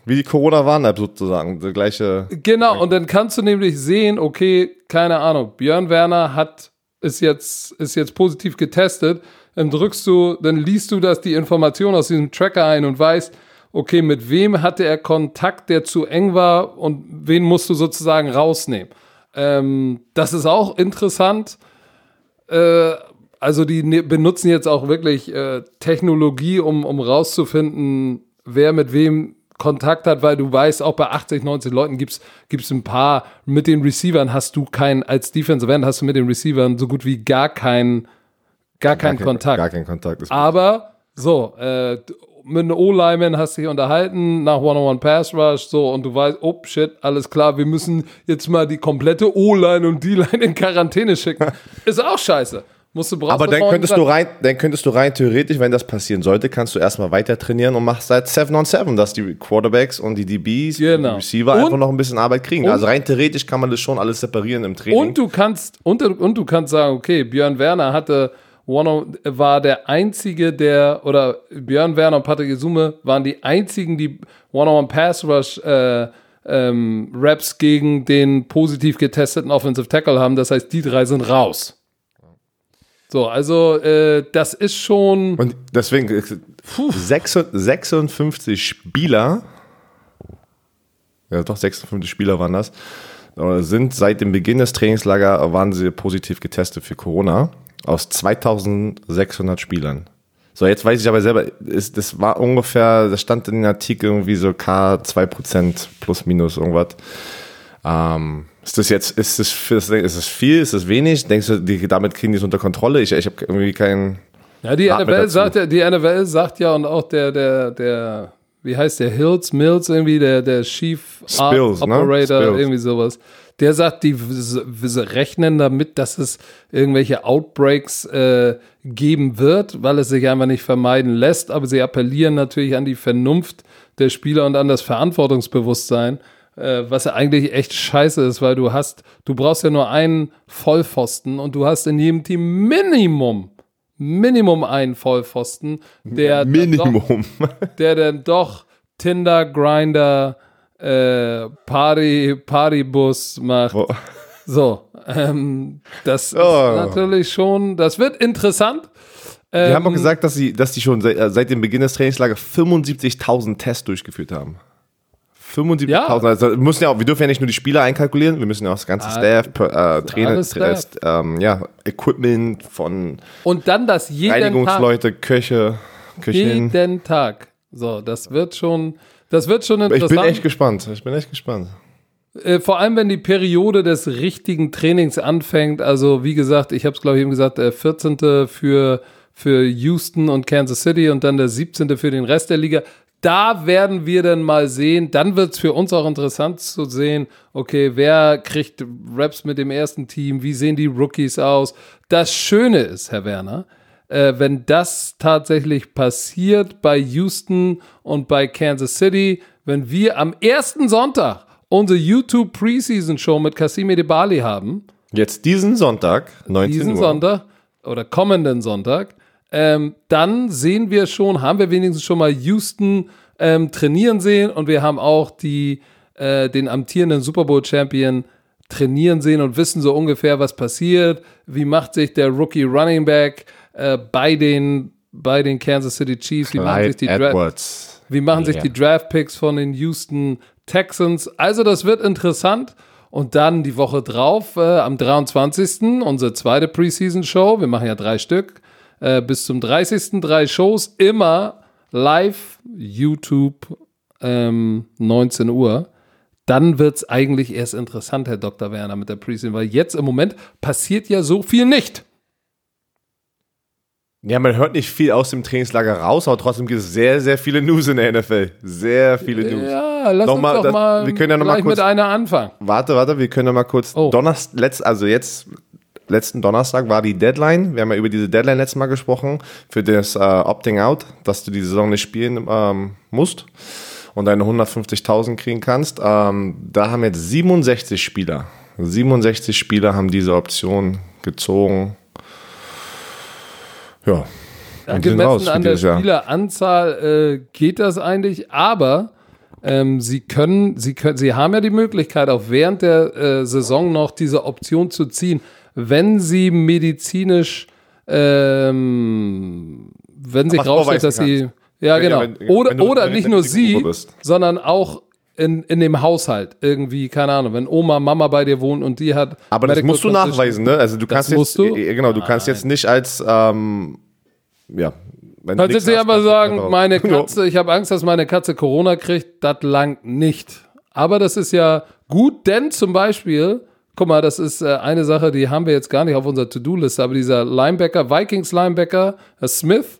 wie die Corona-Warn-App sozusagen, der gleiche. Genau, und dann kannst du nämlich sehen, okay, keine Ahnung, Björn Werner hat, ist jetzt, ist jetzt positiv getestet, dann drückst du, dann liest du das, die Information aus diesem Tracker ein und weißt, okay, mit wem hatte er Kontakt, der zu eng war und wen musst du sozusagen rausnehmen. Ähm, das ist auch interessant. Äh, also die ne benutzen jetzt auch wirklich äh, Technologie, um, um rauszufinden, wer mit wem Kontakt hat, weil du weißt, auch bei 80, 90 Leuten gibt es ein paar. Mit den Receivern hast du keinen, als Defensive End hast du mit den Receivern so gut wie gar keinen gar, keinen kein, Kontakt. Gar keinen Kontakt. Aber so, äh, mit einem O-Lineman hast dich unterhalten nach One-on-One Pass Rush, so, und du weißt, oh shit, alles klar, wir müssen jetzt mal die komplette O-Line und D-Line in Quarantäne schicken. [laughs] Ist auch scheiße. Musst du Aber dann könntest du rein, dann könntest du rein theoretisch, wenn das passieren sollte, kannst du erstmal weiter trainieren und machst seit 7 on 7, dass die Quarterbacks und die DBs genau. und die Receiver und, einfach noch ein bisschen Arbeit kriegen. Also rein theoretisch kann man das schon alles separieren im Training. Und du kannst, und, und du kannst sagen, okay, Björn Werner hatte Warner war der einzige, der, oder Björn Werner und Patrick Isume waren die einzigen, die One-on-One Pass Rush äh, ähm, Raps gegen den positiv getesteten Offensive Tackle haben. Das heißt, die drei sind raus. So, also äh, das ist schon. Und deswegen puh. 56 Spieler, ja doch 56 Spieler waren das, sind seit dem Beginn des Trainingslagers waren sie positiv getestet für Corona aus 2600 Spielern. So, jetzt weiß ich aber selber, ist, das war ungefähr, das stand in den Artikel irgendwie so K 2% plus minus irgendwas. Ähm, ist das jetzt, ist das, für das, ist das viel, ist das wenig? Denkst du, die, damit kriegen die es unter Kontrolle? Ich, ich habe irgendwie keinen. Ja, die NFL sagt ja, die NFL sagt ja und auch der, der, der, wie heißt der, Hills, Mills irgendwie, der, der Chief Spills, Operator, ne? irgendwie sowas der sagt, die rechnen damit, dass es irgendwelche Outbreaks äh, geben wird, weil es sich einfach nicht vermeiden lässt. Aber sie appellieren natürlich an die Vernunft der Spieler und an das Verantwortungsbewusstsein, äh, was ja eigentlich echt scheiße ist, weil du hast, du brauchst ja nur einen Vollpfosten und du hast in jedem Team Minimum Minimum einen Vollpfosten, der Minimum, dann doch, der dann doch Tinder, Grinder, äh, Party, Partybus macht. Oh. So, ähm, das Oh. ist natürlich schon, das wird interessant. Die Ähm, haben auch gesagt, dass sie, dass die schon seit, äh, seit dem Beginn des Trainingslagers 75.000 Tests durchgeführt haben. 75.000. Ja. Also wir müssen ja auch, wir dürfen ja nicht nur die Spieler einkalkulieren, wir müssen ja auch das ganze Ah, Staff, äh, Trainer, Staff. ähm, ja, Equipment von Und dann das jeden Tag. Reinigungsleute, Köche, Köchinnen. Jeden Tag. So, das wird schon, das wird schon Ich interessant. bin echt gespannt. Ich bin echt gespannt. Äh, vor allem, wenn die Periode des richtigen Trainings anfängt. Also, wie gesagt, ich habe es, glaube ich, eben gesagt, der 14. für, für Houston und Kansas City und dann der 17. für den Rest der Liga. Da werden wir dann mal sehen. Dann wird es für uns auch interessant zu sehen, okay, wer kriegt Raps mit dem ersten Team? Wie sehen die Rookies aus? Das Schöne ist, Herr Werner, äh, wenn das tatsächlich passiert bei Houston und bei Kansas City, wenn wir am ersten Sonntag unsere YouTube Preseason Show mit Cassime de Bali haben, Jetzt diesen Sonntag, 19 diesen Uhr. Sonntag oder kommenden Sonntag, ähm, dann sehen wir schon, haben wir wenigstens schon mal Houston ähm, trainieren sehen und wir haben auch die, äh, den amtierenden Super Bowl Champion trainieren sehen und wissen so ungefähr, was passiert, wie macht sich der Rookie Running Back äh, bei, den, bei den Kansas City Chiefs, wie machen sich Clyde die Dra Edwards. wie machen sich Ja. die Draft Picks von den Houston Texans? Also das wird interessant. Und dann die Woche drauf, äh, am 23. unsere zweite Preseason Show. Wir machen ja drei Stück. Äh, bis zum 30. drei Shows. Immer live, YouTube, ähm, 19 Uhr. Dann wird es eigentlich erst interessant, Herr Dr. Werner, mit der Preseason, weil jetzt im Moment passiert ja so viel nicht. Ja, man hört nicht viel aus dem Trainingslager raus, aber trotzdem gibt es sehr, sehr viele News in der NFL. Sehr viele News. Ja, lass Nochmal, uns doch das- mal, wir können ja noch mal gleich kurz- mit einer anfangen. Warte, warte, wir können ja mal kurz. Oh. Donnerstag, letzt, also jetzt, letzten Donnerstag war die Deadline. Wir haben ja über diese Deadline letztes Mal gesprochen, für das äh, Opting Out, dass du die Saison nicht spielen ähm, musst und deine 150.000 kriegen kannst. Ähm, da haben jetzt 67 Spieler. 67 Spieler haben diese Option gezogen. Ja. Und raus Gemessen an der. Spieleranzahl äh, geht das eigentlich, aber ähm, sie können, sie können, sie haben ja die Möglichkeit, auch während der äh, Saison noch diese Option zu ziehen, wenn sie medizinisch, ähm, wenn sich rausstellt, dass vorweisen sie, ja Wenn- genau, wenn- oder wenn oder du nicht nur sie, bist. sondern auch in, in dem Haushalt irgendwie, keine Ahnung, wenn Oma, Mama bei dir wohnt und die hat. Aber das Medical musst du nachweisen, ne? Also du kannst jetzt, musst du? äh, genau, du kannst jetzt nicht als, ähm, ja. Wenn nicht hast, aber sagen, einfach- meine. [laughs] Katze, ich habe Angst, dass meine Katze Corona kriegt, das langt nicht. Aber das ist ja gut, denn zum Beispiel, guck mal, das ist äh, eine Sache, die haben wir jetzt gar nicht auf unserer To-Do-Liste, aber dieser Linebacker, Vikings-Linebacker, Herr Smith,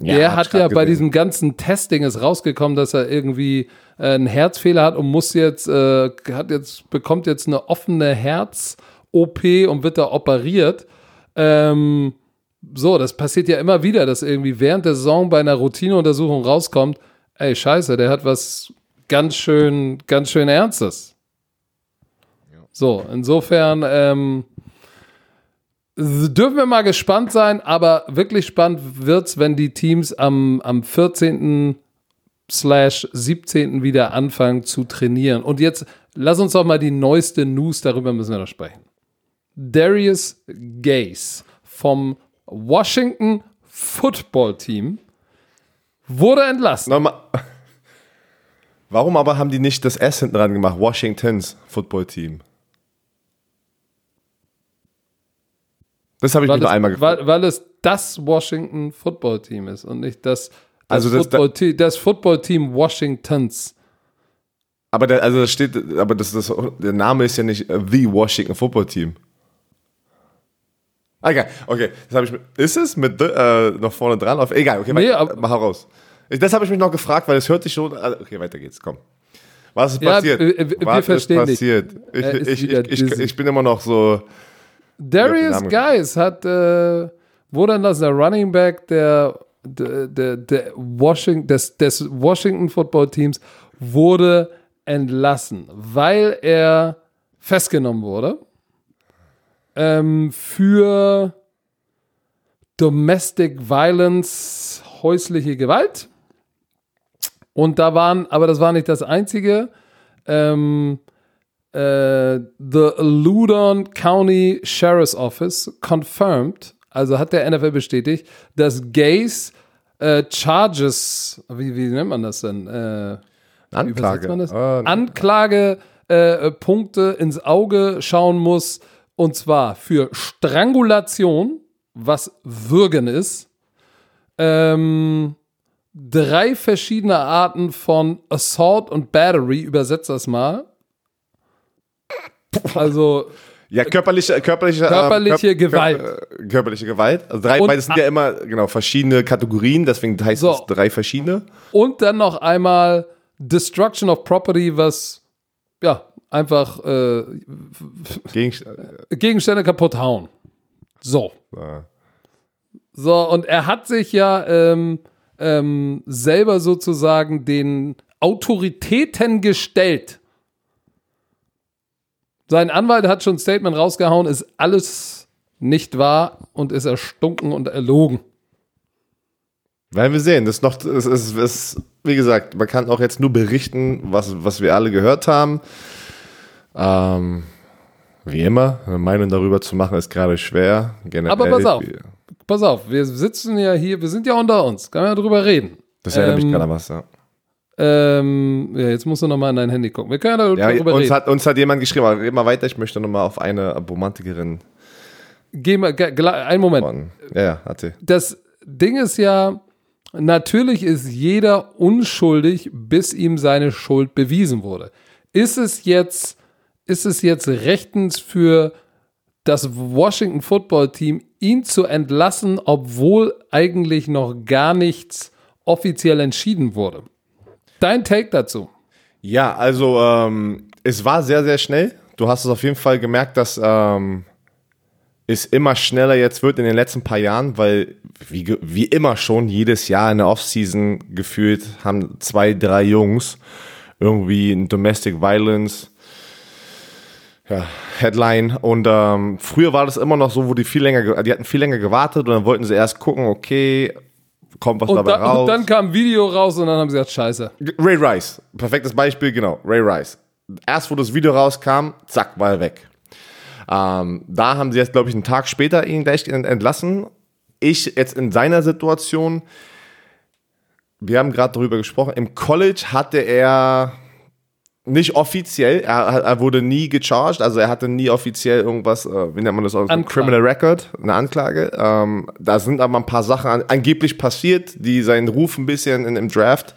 Ja, der hab hat ja bei diesem ganzen Testing ist rausgekommen, dass er irgendwie äh, einen Herzfehler hat und muss jetzt, äh, hat jetzt, bekommt jetzt eine offene Herz-OP und wird da operiert. Ähm, so, das passiert ja immer wieder, dass irgendwie während der Saison bei einer Routineuntersuchung rauskommt, ey, scheiße, der hat was ganz schön, ganz schön Ernstes. So, insofern ähm, dürfen wir mal gespannt sein, aber wirklich spannend wird's, wenn die Teams am, am 14. slash 17. wieder anfangen zu trainieren. Und jetzt lass uns doch mal die neueste News, darüber müssen wir noch sprechen. Darius Gaze vom Washington Football Team wurde entlassen. Nochmal. Warum aber haben die nicht das S hinten dran gemacht? Washingtons Football Team. Das habe ich Weil mich nur einmal gefragt. weil, weil es das Washington Football Team ist und nicht das, das, Also das- Football, Te- das Football Team Washingtons. Aber der, also das steht, aber das, das, der Name ist ja nicht äh, The Washington Football Team. Ah, Egal, okay, das habe ich mit, ist es mit the, äh, noch vorne dran? Auf, egal, okay, Nee, aber- mach raus. Das habe ich mich noch gefragt, weil es hört sich schon, ah, okay, weiter geht's, komm. Was ist Ja, passiert? wir- wir Was verstehen ist passiert? Ich, ich, ich, ich bin immer noch so, Darius Guys hat, äh, wurde entlassen, der Running Back der, der, der, der Washington, des, des Washington Football Teams wurde entlassen, weil er festgenommen wurde ähm, für Domestic Violence, häusliche Gewalt. Und da waren, aber das war nicht das Einzige. ähm, äh, the Loudoun County Sheriff's Office confirmed, also hat der NFL bestätigt, dass Gays äh, Charges, wie, wie nennt man das denn? Äh, Anklage. Das? Ah, Anklage äh, Punkte ins Auge schauen muss, und zwar für Strangulation, was Würgen ist, ähm, drei verschiedene Arten von Assault und Battery, übersetzt das mal. Also Ja, körperliche, körperliche, Körperliche äh, Gewalt. Kör- äh, körperliche Gewalt. Also drei, Und weil das sind ja immer genau verschiedene Kategorien, deswegen heißt So. es drei verschiedene. und dann noch einmal Destruction of Property, was ja einfach äh, Gegenstände. Gegenstände kaputt hauen. So. Ja. So, und er hat sich ja ähm, ähm, selber sozusagen den Autoritäten gestellt. Sein Anwalt hat schon ein Statement rausgehauen, ist alles nicht wahr und ist erstunken und erlogen. Werden wir sehen. Das ist noch, es ist, ist, wie gesagt, man kann auch jetzt nur berichten, was, was wir alle gehört haben. Ähm, wie immer, eine Meinung darüber zu machen, ist gerade schwer. Generell, Aber pass auf. wir- Pass auf, wir sitzen ja hier, wir sind ja unter uns, kann man ja drüber reden. Das erinnert mich Ähm, gerade an was, ja. Ähm, ja, jetzt musst du nochmal in dein Handy gucken. Wir können ja Ja, darüber uns reden. hat, uns hat jemand geschrieben, aber red mal weiter, ich möchte nochmal auf eine Romantikerin Geh mal, einen Moment. Ja, ja, hatte. das Ding ist ja, natürlich ist jeder unschuldig, bis ihm seine Schuld bewiesen wurde. Ist es jetzt, ist es jetzt rechtens für das Washington Football Team, ihn zu entlassen, obwohl eigentlich noch gar nichts offiziell entschieden wurde? Dein Take dazu. Ja, also ähm, es war sehr, sehr schnell. Du hast es auf jeden Fall gemerkt, dass ähm, es immer schneller jetzt wird in den letzten paar Jahren, weil wie, wie immer schon jedes Jahr in der Offseason gefühlt haben zwei, drei Jungs irgendwie ein Domestic Violence ja, Headline und ähm, früher war das immer noch so, wo die viel länger, ge- die hatten viel länger gewartet und dann wollten sie erst gucken, okay, kommt was Und, dabei da, raus. und dann kam ein Video raus und dann haben sie gesagt, scheiße. Ray Rice, perfektes Beispiel, genau, Ray Rice. Erst wo das Video rauskam, zack, war er weg. Ähm, da haben sie jetzt, glaube ich, einen Tag später ihn gleich ent- entlassen. Ich jetzt in seiner Situation, wir haben gerade darüber gesprochen, im College hatte er nicht offiziell, er, er wurde nie gecharged, also er hatte nie offiziell irgendwas, äh, wie nennt man das, ein Anklage. Criminal Record, eine Anklage. Ähm, da sind aber ein paar Sachen an, angeblich passiert, die seinen Ruf ein bisschen in, im Draft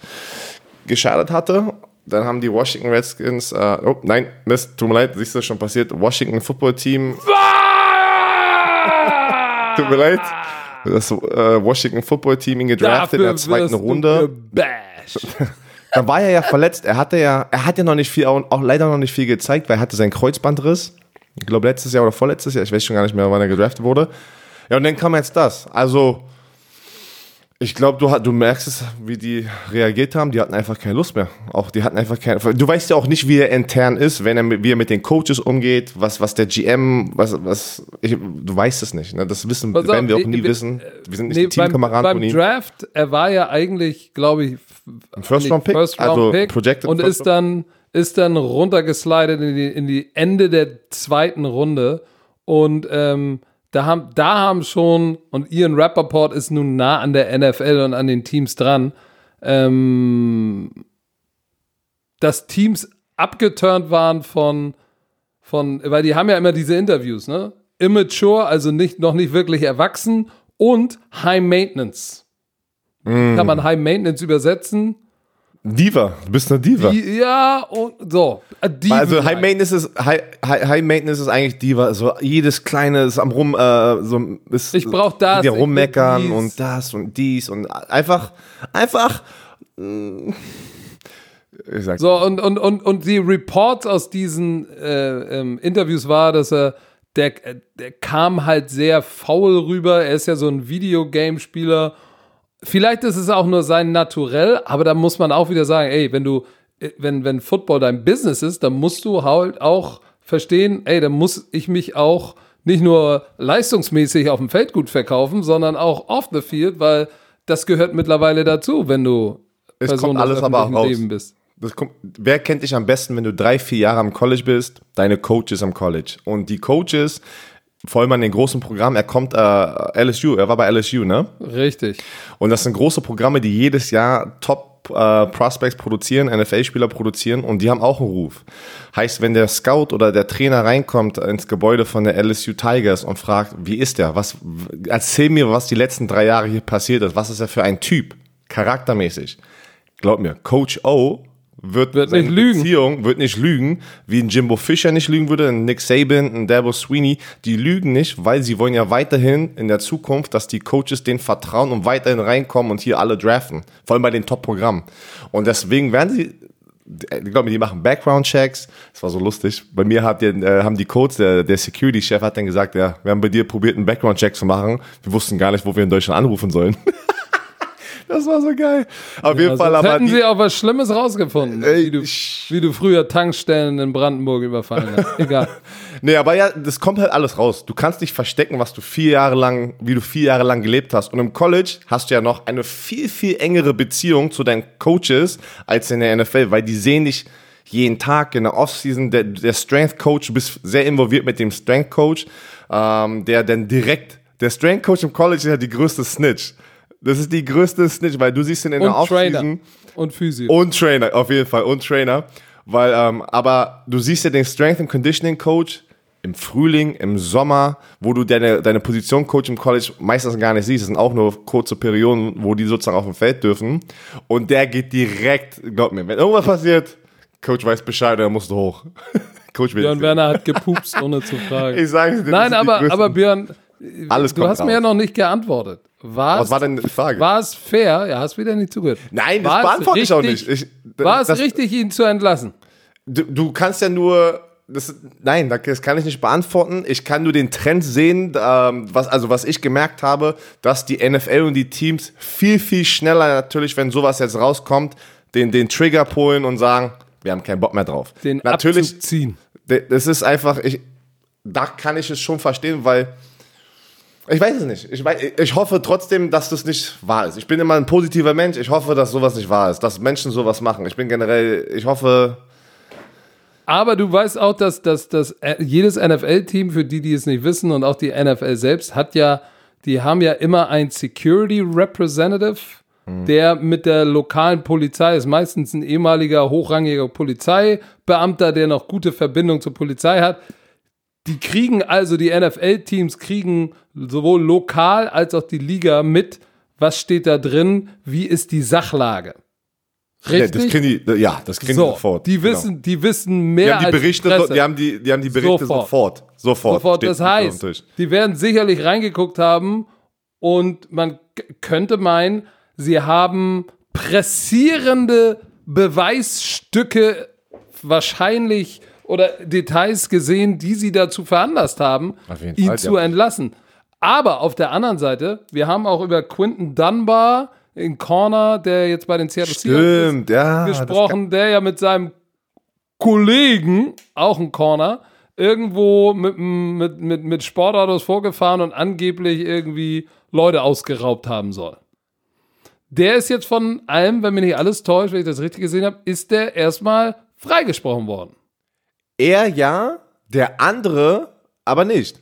geschadet hatte. Dann haben die Washington Redskins, äh, oh nein, Mist, tut mir leid, siehst du, schon passiert, Washington Football Team. [laughs] tut mir leid. Das äh, Washington Football Team ihn gedraftet in der zweiten Runde. [laughs] Dann war er ja verletzt. Er hatte ja, er hat ja noch nicht viel, auch, leider noch nicht viel gezeigt, weil er hatte seinen Kreuzbandriss. Ich glaube letztes Jahr oder vorletztes Jahr. Ich weiß schon gar nicht mehr, wann er gedraftet wurde. Ja, und dann kam jetzt das. Also, ich glaube, du, du merkst es, wie die reagiert haben. Die hatten einfach keine Lust mehr. Auch die hatten einfach keine. Du weißt ja auch nicht, wie er intern ist, wenn er mit, wie er mit den Coaches umgeht, was, was der GM, was, was. Ich, du weißt es nicht. Ne? Das wissen, auf, werden wir auch nie ich- wissen. Wir sind nicht Nee, Teamkameraden beim, von beim ihm. Draft, er war ja eigentlich, glaube ich, First Round Pick, First Round also Pick projected und ist dann, ist dann runtergeslidet in die, in die Ende der zweiten Runde. Und ähm, da, haben, da haben schon, und Ian Rappaport ist nun nah an der NFL und an den Teams dran, ähm, dass Teams abgeturnt waren von, von, weil die haben ja immer diese Interviews, ne? Immature, also nicht, noch nicht wirklich erwachsen und High Maintenance. Kann man High Maintenance übersetzen? Diva, du bist eine Diva. Die, ja, und so. Äh, die Also High Maintenance ist High, High, High Maintenance ist eigentlich Diva. So jedes kleine ist am rum, äh, so ist Ich brauch das, Die rummeckern und das und dies und einfach, einfach. mm, Ich sag, So, und, und, und, und die Reports aus diesen äh, ähm, Interviews war, dass er, der, der kam halt sehr faul rüber. Er ist ja so ein Videogame-Spieler. Vielleicht ist es auch nur sein Naturell, aber da muss man auch wieder sagen, ey, wenn du, äh, wenn, wenn Football dein Business ist, dann musst du halt auch verstehen, ey, dann muss ich mich auch nicht nur leistungsmäßig auf dem Feld gut verkaufen, sondern auch off the field, weil das gehört mittlerweile dazu, wenn du Es Person kommt alles aber auch raus. Lebens bist. das kommt, wer kennt dich am besten, wenn du drei, vier Jahre am College bist? Deine Coaches am College. Und die Coaches, vor allem an den großen Programmen, er kommt äh, LSU, er war bei LSU, ne? Richtig. Und das sind große Programme, die jedes Jahr Top äh, Prospects produzieren, NFL-Spieler produzieren und die haben auch einen Ruf. Heißt, wenn der Scout oder der Trainer reinkommt ins Gebäude von der LSU Tigers und fragt, wie ist der? Was, erzähl mir, was die letzten drei Jahre hier passiert ist. Was ist er für ein Typ? Charaktermäßig. Glaub mir, Coach O wird, Wird nicht lügen. Beziehung wird nicht lügen, wie ein Jimbo Fisher nicht lügen würde, ein Nick Saban, ein Dabo Sweeney. Die lügen nicht, weil sie wollen ja weiterhin in der Zukunft, dass die Coaches denen vertrauen und weiterhin reinkommen und hier alle draften. Vor allem bei den Top-Programmen. Und deswegen werden sie ich glaube, die machen Background-Checks. Das war so lustig. Bei mir hat der, äh, haben die Codes, der, der Security-Chef hat dann gesagt, ja, wir haben bei dir probiert, einen Background-Check zu machen. Wir wussten gar nicht, wo wir in Deutschland anrufen sollen. [laughs] das war so geil. Auf jeden Fall aber hätten die, sie auch was Schlimmes rausgefunden, Ey, wie, du, wie du früher Tankstellen in Brandenburg überfallen hast. [laughs] Egal. Nee, aber ja, das kommt halt alles raus. Du kannst nicht verstecken, was du vier Jahre lang, wie du vier Jahre lang gelebt hast. Und im College hast du ja noch eine viel, viel engere Beziehung zu deinen Coaches als in der NFL, weil die sehen dich jeden Tag in der Offseason. Der, der Strength Coach, du bist sehr involviert mit dem Strength Coach, ähm, der dann direkt, der Strength Coach im College ist ja die größte Snitch. Das ist die größte Snitch, weil du siehst ihn in der Und Trainer. Offseason. Und Physio. Und Trainer, auf jeden Fall. Und Trainer. Weil, ähm, aber du siehst ja den Strength and Conditioning Coach im Frühling, im Sommer, wo du deine, deine Position Coach im College meistens gar nicht siehst. Das sind auch nur kurze Perioden, wo die sozusagen auf dem Feld dürfen. Und der geht direkt, glaub mir, wenn irgendwas passiert, Coach weiß Bescheid, er musst du hoch. [laughs] Coach Björn Werner hat gepupst, ohne zu [laughs] fragen. Ich sage es dir, Nein, aber, aber Björn, Alles du hast mir ja raus. noch nicht geantwortet. War Was war denn die Frage? War es fair? Ja, hast wieder nicht zugehört. Nein, das beantworte ich auch nicht. Ich, War es das, richtig, ihn zu entlassen? Du, du kannst ja nur. Das, nein, das kann ich nicht beantworten. Ich kann nur den Trend sehen, ähm, was, also was ich gemerkt habe, dass die NFL und die Teams viel, viel schneller natürlich, wenn sowas jetzt rauskommt, den, den Trigger pullen und sagen, wir haben keinen Bock mehr drauf. Den natürlich, Abzug ziehen. das ist einfach, ich, da kann ich es schon verstehen, weil ich weiß es nicht. Ich, weiß, ich hoffe trotzdem, dass das nicht wahr ist. Ich bin immer ein positiver Mensch. Ich hoffe, dass sowas nicht wahr ist, dass Menschen sowas machen. Ich bin generell, ich hoffe, Aber du weißt auch, dass, dass, dass äh, jedes NFL-Team, für die, die es nicht wissen, und auch die NFL selbst, hat ja, die haben ja immer ein Security Representative, der mit der lokalen Polizei ist, meistens ein ehemaliger hochrangiger Polizeibeamter, der noch gute Verbindung zur Polizei hat. Die kriegen also, die NFL-Teams kriegen sowohl lokal als auch die Liga mit, was steht da drin, wie ist die Sachlage. Ja, Richtig? das kriegen die, ja, das kriegen die so, sofort. die genau. wissen, die wissen die mehr haben die als Berichte, die, so, Presse. die haben die, die haben die Berichte Sofort. sofort. Sofort. Sofort. Das heißt, die werden sicherlich reingeguckt haben und man könnte meinen, sie haben pressierende Beweisstücke wahrscheinlich oder Details gesehen, die sie dazu veranlasst haben, ihn Fall, zu ja. entlassen. Aber auf der anderen Seite, wir haben auch über Quinton Dunbar in Corner, der jetzt bei den Seattle Seahawks ist, Stimmt, ja. gesprochen, der ja mit seinem Kollegen, auch ein Corner, irgendwo mit, mit, mit, mit Sportautos vorgefahren und angeblich irgendwie Leute ausgeraubt haben soll. Der ist jetzt von allem, wenn mich nicht alles täuscht, wenn ich das richtig gesehen habe, ist der erstmal freigesprochen worden. Er ja, der andere aber nicht.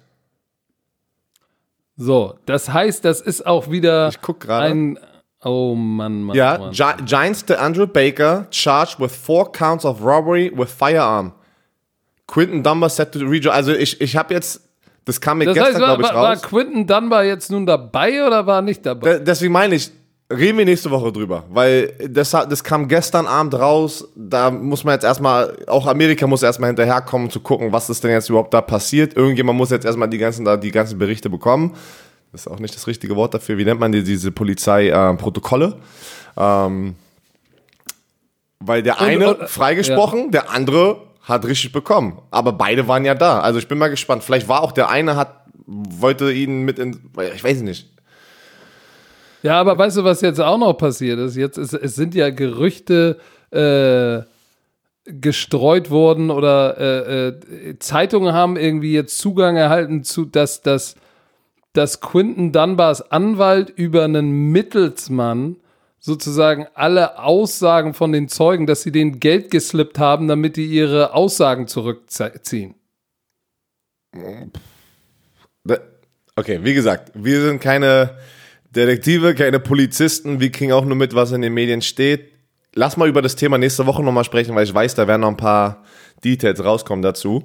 So, das heißt, das ist auch wieder Ich guck gerade. ein. Oh Mann, Mann. Ja, Mann. Gi Giants to Andrew Baker charged with four counts of robbery with firearm. Quinton Dunbar set to rejoin. Also ich, ich habe jetzt, das kam mir Das gestern, war, glaube ich, war, war raus. Quinton Dunbar jetzt nun dabei oder war er nicht dabei? Da- Deswegen meine ich, reden wir nächste Woche drüber, weil das, das kam gestern Abend raus. Da muss man jetzt erstmal, auch Amerika muss erstmal hinterherkommen, zu gucken, was ist denn jetzt überhaupt da passiert. Irgendjemand muss jetzt erstmal die ganzen, da, die ganzen Berichte bekommen. Das ist auch nicht das richtige Wort dafür. Wie nennt man die, diese Polizei-Protokolle? ähm, weil der eine und- freigesprochen, der andere hat richtig bekommen. Aber beide waren ja da. Also ich bin mal gespannt. Vielleicht war auch der eine, hat, wollte ihn mit in, ich weiß nicht. Ja, aber weißt du, was jetzt auch noch passiert ist? Jetzt ist, es sind ja Gerüchte äh, gestreut worden oder äh, äh, Zeitungen haben irgendwie jetzt Zugang erhalten zu, dass, dass, dass Quinton Dunbars Anwalt über einen Mittelsmann sozusagen alle Aussagen von den Zeugen, dass sie denen Geld geslippt haben, damit die ihre Aussagen zurückziehen. Okay, wie gesagt, wir sind keine Detektive, keine Polizisten, wir kriegen auch nur mit, was in den Medien steht. Lass mal über das Thema nächste Woche nochmal sprechen, weil ich weiß, da werden noch ein paar Details rauskommen dazu.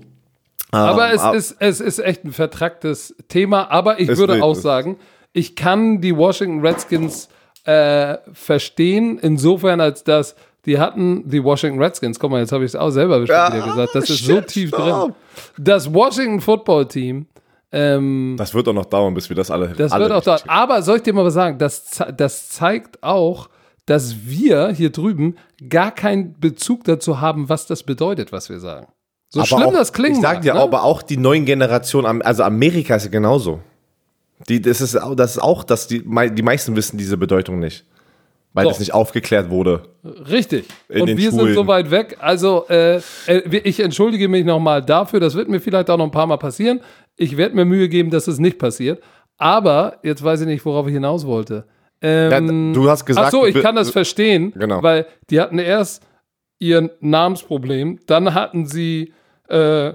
Aber um, es, ab ist, es ist echt ein vertracktes Thema, aber ich würde auch sagen, ich kann die Washington Redskins äh, verstehen, insofern als dass die hatten die Washington Redskins, guck mal, jetzt habe ich es auch selber ja, wieder gesagt, das ist shit, so tief stop. drin. Das Washington Football Team. Ähm, das wird auch noch dauern, bis wir das alle. Das alle wird auch dauern. Aber soll ich dir mal was sagen? Das, das zeigt auch, dass wir hier drüben gar keinen Bezug dazu haben, was das bedeutet, was wir sagen. So aber schlimm auch, das klingt. Ich sag dir, ne? aber auch die neuen Generationen, also Amerika ist ja genauso. Die, das, ist, das ist auch, dass die, die meisten wissen diese Bedeutung nicht. Weil Doch. das nicht aufgeklärt wurde. Richtig. Und wir Schulen. sind so weit weg. Also, äh, äh ich entschuldige mich nochmal dafür. Das wird mir vielleicht auch noch ein paar Mal passieren. Ich werde mir Mühe geben, dass es nicht passiert. Aber, jetzt weiß ich nicht, worauf ich hinaus wollte. Ähm, ja, du hast gesagt. Ach so, ich kann das verstehen. Genau. Weil die hatten erst ihr Namensproblem, dann hatten sie äh,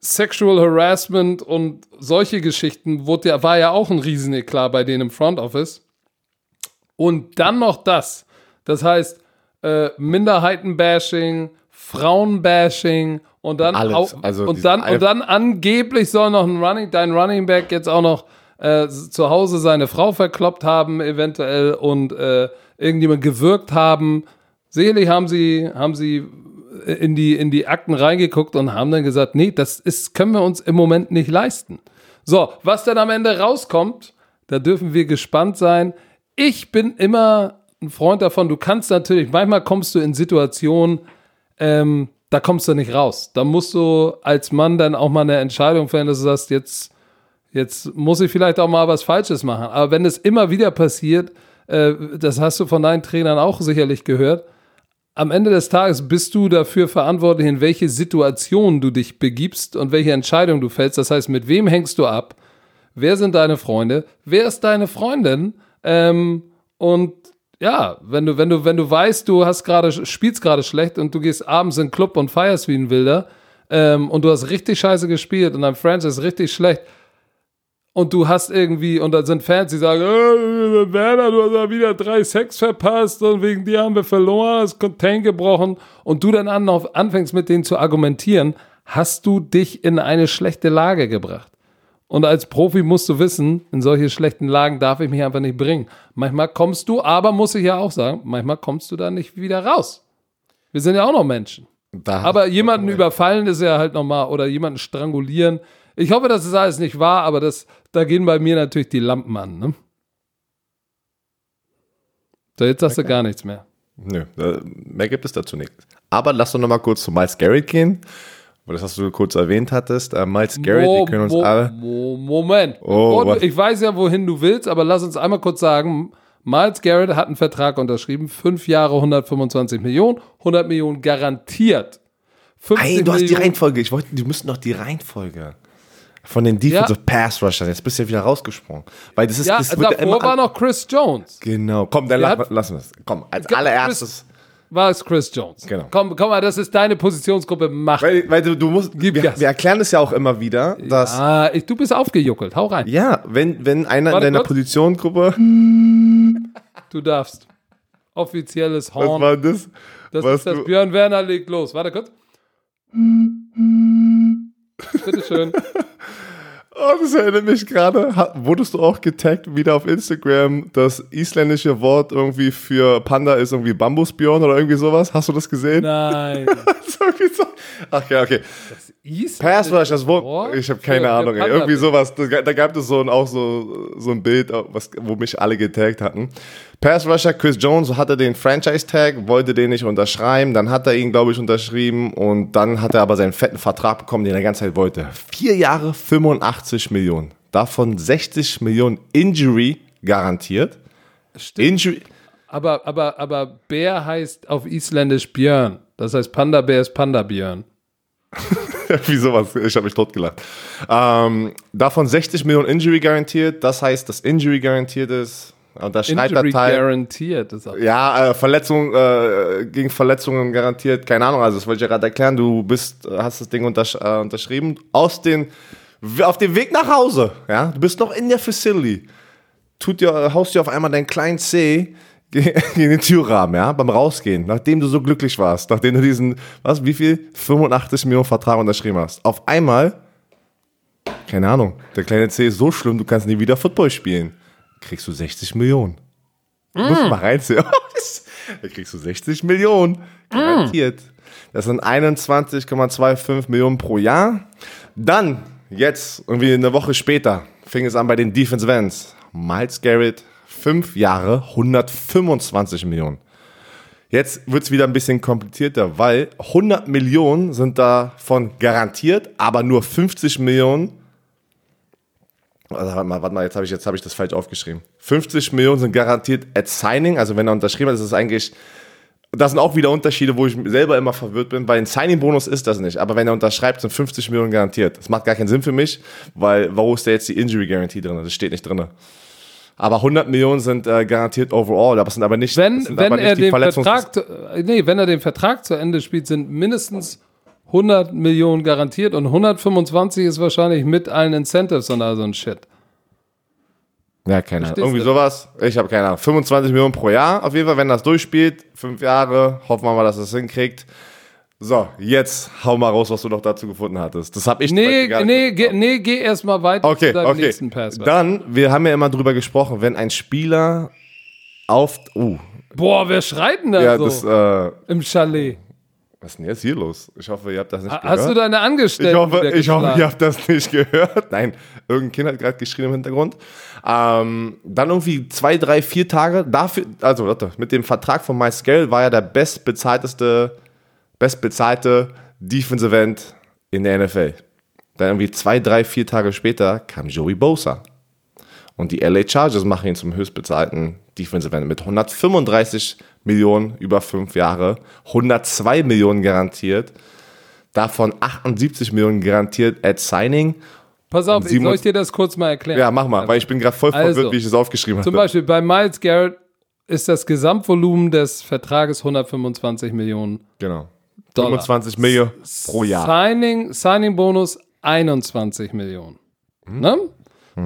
Sexual Harassment und solche Geschichten wurde war ja auch ein Rieseneklar bei denen im Front Office. Und dann noch das. Das heißt, äh, Minderheitenbashing, Frauenbashing und dann Alles. Auch, also und dann und dann angeblich soll noch ein Running, dein Running Back jetzt auch noch äh, zu Hause seine Frau verkloppt haben, eventuell und äh, irgendjemand gewirkt haben. Selig haben sie, haben sie in die, in die Akten reingeguckt und haben dann gesagt, nee, das ist, können wir uns im Moment nicht leisten. So, was dann am Ende rauskommt, da dürfen wir gespannt sein. Ich bin immer ein Freund davon, du kannst natürlich, manchmal kommst du in Situationen, ähm, da kommst du nicht raus. Da musst du als Mann dann auch mal eine Entscheidung fällen, dass du sagst, jetzt, jetzt muss ich vielleicht auch mal was Falsches machen. Aber wenn es immer wieder passiert, äh, das hast du von deinen Trainern auch sicherlich gehört, am Ende des Tages bist du dafür verantwortlich, in welche Situation du dich begibst und welche Entscheidung du fällst. Das heißt, mit wem hängst du ab? Wer sind deine Freunde? Wer ist deine Freundin? Ähm, und ja, wenn du, wenn du, wenn du weißt, du hast gerade, spielst gerade schlecht und du gehst abends in den Club und feierst wie ein Wilder ähm, und du hast richtig scheiße gespielt und dein Friend ist richtig schlecht, und du hast irgendwie, und da sind Fans, die sagen, äh, Werner, du hast ja wieder drei Sex verpasst und wegen dir haben wir verloren, das Contain gebrochen und du dann anfängst mit denen zu argumentieren, hast du dich in eine schlechte Lage gebracht. Und als Profi musst du wissen, in solche schlechten Lagen darf ich mich einfach nicht bringen. Manchmal kommst du, aber muss ich ja auch sagen, manchmal kommst du da nicht wieder raus. Wir sind ja auch noch Menschen. Da aber jemanden überfallen ist ja halt nochmal, oder jemanden strangulieren, ich hoffe, das ist alles nicht wahr, aber das, da gehen bei mir natürlich die Lampen an. Ne? So, jetzt sagst okay. du gar nichts mehr. Nö, mehr gibt es dazu nichts. Aber lass doch noch mal kurz zu Miles Garrett gehen, weil das hast du kurz erwähnt hattest. Uh, Miles Garrett, Mo, wir können uns Mo, alle. Mo, Moment. Oh, ich weiß ja, wohin du willst, aber lass uns einmal kurz sagen: Miles Garrett hat einen Vertrag unterschrieben, fünf Jahre, 125 Millionen, 100 Millionen garantiert. Nein, du hast die Reihenfolge. Ich wollte, die müssten doch die Reihenfolge. Von den Defensive ja. Pass Rushers. Jetzt bist du ja wieder rausgesprungen. Weil das ist, ja, das davor war noch Chris Jones. Genau. Komm, dann la lassen wir es. Komm, als allererstes. War es Chris Jones. Genau. Komm, komm mal, das ist deine Positionsgruppe. Mach. Weil, weil du, du musst, wir, wir, erklären es ja auch immer wieder, dass. Ja, ich, du bist aufgejuckelt. Hau rein. Ja, wenn, wenn einer Warte, in deiner Positionsgruppe. Du darfst. Offizielles Horn. Was war das? Das Was ist das. Björn Werner legt los. Warte kurz. [laughs] Bitteschön. Oh, das erinnert mich gerade. Wurdest du auch getaggt wieder auf Instagram? Das isländische Wort irgendwie für Panda ist irgendwie Bambusbjörn oder irgendwie sowas. Hast du das gesehen? Nein. [laughs] so, Ach ja, okay. Das Password, das Wort. Ich habe keine Ahnung. Ey. Irgendwie sowas. Da gab es so ein, auch so, so ein Bild, was, wo mich alle getaggt hatten. Pass Rusher Chris Jones hatte den Franchise-Tag, wollte den nicht unterschreiben, dann hat er ihn, glaube ich, unterschrieben und dann hat er aber seinen fetten Vertrag bekommen, den er die ganze Zeit wollte. Vier Jahre, 85 Millionen. Davon 60 Millionen Injury garantiert. Stimmt. Injury. Aber, aber, aber Bär heißt auf Isländisch Björn. Das heißt Panda-Bär ist Panda-Björn. [laughs] Wie sowas, ich habe mich totgelacht. Ähm, davon 60 Millionen Injury garantiert, das heißt, dass Injury garantiert ist Unterschreibt Injury Datei. garantiert. Ist auch Ja, äh, Verletzung, äh, gegen Verletzungen garantiert, keine Ahnung, also das wollte ich ja gerade erklären, du bist, hast das Ding untersch äh, unterschrieben, aus den, auf dem Weg nach Hause, ja, du bist noch in der Facility, tut dir, haust dir auf einmal deinen kleinen C [laughs] gegen den Türrahmen, ja, beim Rausgehen, nachdem du so glücklich warst, nachdem du diesen, was, wie viel, 85 Millionen Vertrag unterschrieben hast, auf einmal, keine Ahnung, der kleine C ist so schlimm, du kannst nie wieder Football spielen, kriegst du 60 Millionen. Du musst mal reinziehen. [laughs] Da kriegst du 60 Millionen. Garantiert. Das sind 21,25 Millionen pro Jahr. Dann, jetzt, irgendwie eine Woche später, fing es an bei den Defense Vans. Miles Garrett, fünf Jahre, 125 Millionen. Jetzt wird es wieder ein bisschen komplizierter, weil 100 Millionen sind davon garantiert, aber nur 50 Millionen also, warte mal, warte mal, jetzt habe ich, hab ich das falsch aufgeschrieben. 50 Millionen sind garantiert at signing, also wenn er unterschrieben hat, ist es eigentlich, das sind auch wieder Unterschiede, wo ich selber immer verwirrt bin, weil ein Signing-Bonus ist das nicht, aber wenn er unterschreibt, sind 50 Millionen garantiert. Das macht gar keinen Sinn für mich, weil wo ist da jetzt die Injury Guarantee drin? Das steht nicht drin. Aber 100 Millionen sind äh, garantiert overall, aber sind aber nicht, Wenn, sind wenn aber nicht er die den Verletzungs- Vertrag, äh, nee, wenn er den Vertrag zu Ende spielt, sind mindestens 100 Millionen garantiert und 125 ist wahrscheinlich mit allen Incentives und all so ein Shit. Ja, keine Ahnung. Irgendwie du? sowas. Ich habe keine Ahnung. 25 Millionen pro Jahr auf jeden Fall, wenn das durchspielt. Fünf Jahre. Hoffen wir mal, dass es das hinkriegt. So, jetzt hau mal raus, was du noch dazu gefunden hattest. Das habe ich Nee, gar nee, nicht geh, nee, geh erstmal weiter Okay, zu deinem okay. nächsten Pass. Dann, wir haben ja immer drüber gesprochen, wenn ein Spieler auf. Uh, Boah, wer schreit denn da ja, so das. Äh, im Chalet? was ist denn jetzt hier los? Ich hoffe, ihr habt das nicht Ha- gehört. Hast du deine ich Angestellten hoffe, wieder ich hoffe, ihr habt das nicht gehört. Nein, irgendein Kind hat gerade geschrien im Hintergrund. Ähm, dann irgendwie zwei, drei, vier Tage dafür, also warte, mit dem Vertrag von Garrett war er der bestbezahlteste, bestbezahlte Defensive End in der NFL. Dann irgendwie zwei, drei, vier Tage später kam Joey Bosa. Und die LA Chargers machen ihn zum höchstbezahlten Defensive End mit 135 Millionen über fünf Jahre, 102 Millionen garantiert, davon 78 Millionen garantiert at Signing. Pass auf, ich, soll ich dir das kurz mal erklären? Ja, mach mal, weil ich bin gerade voll Also, verwirrt, wie ich es aufgeschrieben habe. Zum Beispiel bei Miles Garrett ist das Gesamtvolumen des Vertrages 125 Millionen Genau. Dollar. 25 Millionen pro Jahr. Signing, Signing Bonus 21 Millionen. Mhm. Ne?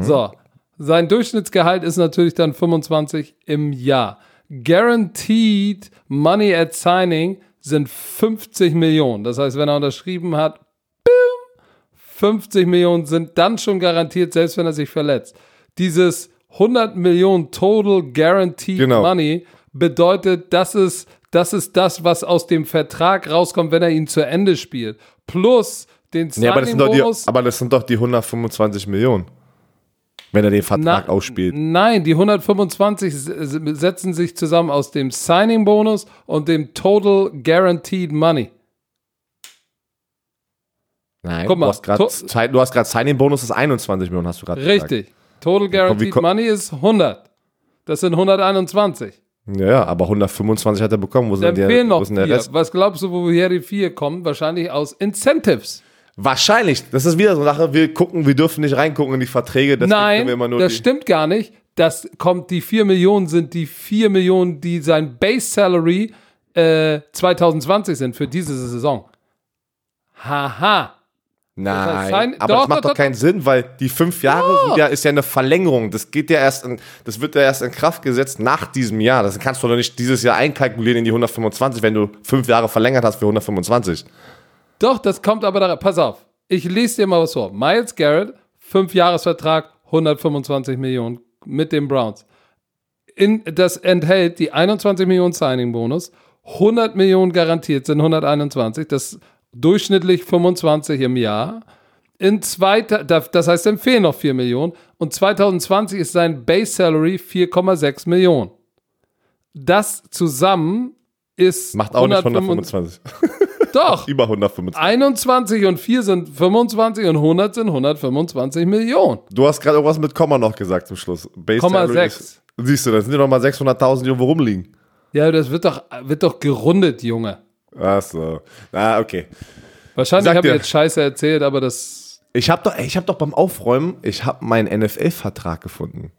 So, sein Durchschnittsgehalt ist natürlich dann 25 im Jahr. Guaranteed Money at Signing sind 50 Millionen. Das heißt, wenn er unterschrieben hat, boom, 50 Millionen sind dann schon garantiert, selbst wenn er sich verletzt. Dieses 100 Millionen Total Guaranteed Genau. Money bedeutet, das ist, das ist das, was aus dem Vertrag rauskommt, wenn er ihn zu Ende spielt. Plus den Nee, aber, das sind doch die, aber das sind doch die 125 Millionen. Wenn er den Vertrag Na- ausspielt. Nein, die 125 s- s- setzen sich zusammen aus dem Signing-Bonus und dem Total Guaranteed Money. Nein, Guck mal, du hast gerade Signing-Bonus ist 21 Millionen, hast du gerade gesagt. Richtig. Total Guaranteed Money ist 100. Das sind 121. Ja, ja, aber 125 hat er bekommen. Wo sind der, fehlen wo noch ist denn der vier. Rest? Was glaubst du, woher die vier kommen? Wahrscheinlich aus Incentives. Wahrscheinlich. Das ist wieder so eine Sache. Wir gucken, wir dürfen nicht reingucken in die Verträge. Nein, wir immer nur das stimmt gar nicht. Das kommt, die 4 Millionen sind die 4 Millionen, die sein Base Salary äh, 2020 sind für diese Saison. Haha. Nein, heißt, sein- aber doch, das macht doch, doch, keinen Sinn, weil die fünf Jahre sind ja, ist ja eine Verlängerung. Das geht ja erst in, das wird ja erst in Kraft gesetzt nach diesem Jahr. Das kannst du doch nicht dieses Jahr einkalkulieren in die 125, wenn du fünf Jahre verlängert hast für 125. Doch, das kommt aber da. Pass auf. Ich lese dir mal was vor. Miles Garrett, 5 Jahresvertrag, 125 Millionen mit den Browns. In, das enthält die 21 Millionen Signing-Bonus, 100 Millionen garantiert sind 121, das durchschnittlich 25 im Jahr. In da- das heißt, dann fehlen noch 4 Millionen. Und 2020 ist sein Base Salary 4,6 Millionen. Das zusammen ist Macht auch nicht 125 125. [laughs] Doch. Über 125. 21 und 4 sind 25 und 100 sind 125 Millionen. Du hast gerade irgendwas mit Komma noch gesagt zum Schluss. Base Komma Salary sechs. ist- Siehst du, da sind ja noch mal 600.000, die irgendwo rumliegen. Ja, das wird doch, wird doch gerundet, Junge. Ach so. Ah, okay. Wahrscheinlich habe ich jetzt Scheiße erzählt, aber das. Ich habe doch, ich hab doch beim Aufräumen, ich habe meinen NFL-Vertrag gefunden.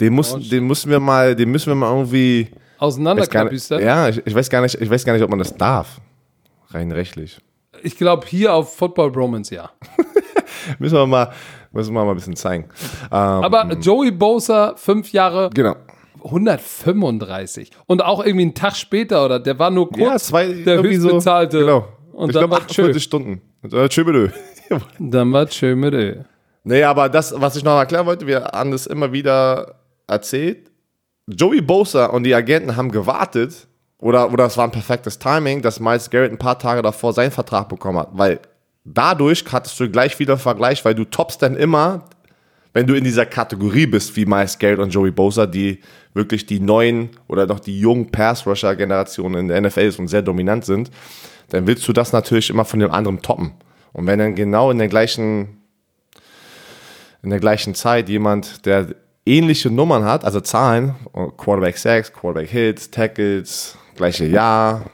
Den mussten, den mussten wir mal, den müssen wir mal irgendwie. Auseinanderklabüstern? Ja, ich, ich, weiß gar nicht, ich weiß gar nicht, ob man das darf. Rein rechtlich. Ich glaube, hier auf Football Bromance ja. [laughs] müssen wir mal, müssen wir mal ein bisschen zeigen. Ähm, Aber Joey Bosa, fünf Jahre. Genau. 135. Und auch irgendwie einen Tag später, oder? Der war nur kurz ja, zwei, der höchstbezahlte. So, genau. Und ich dann glaube war 48 Stunden. Tschö mit Ö. Dann war tschö mit Ö. Nee, aber das, was ich noch erklären wollte, wir haben das immer wieder erzählt. Joey Bosa und die Agenten haben gewartet, oder, oder es war ein perfektes Timing, dass Miles Garrett ein paar Tage davor seinen Vertrag bekommen hat, weil dadurch hattest du gleich wieder Vergleich, weil du toppst dann immer, wenn du in dieser Kategorie bist, wie Miles Garrett und Joey Bosa, die wirklich die neuen oder noch die jungen Pass-Rusher-Generationen in der NFL ist und sehr dominant sind, dann willst du das natürlich immer von dem anderen toppen. Und wenn dann genau in der gleichen, in der gleichen Zeit jemand, der ähnliche Nummern hat, also Zahlen, Quarterback Sacks, Quarterback Hits, Tackles, gleiche Jahr,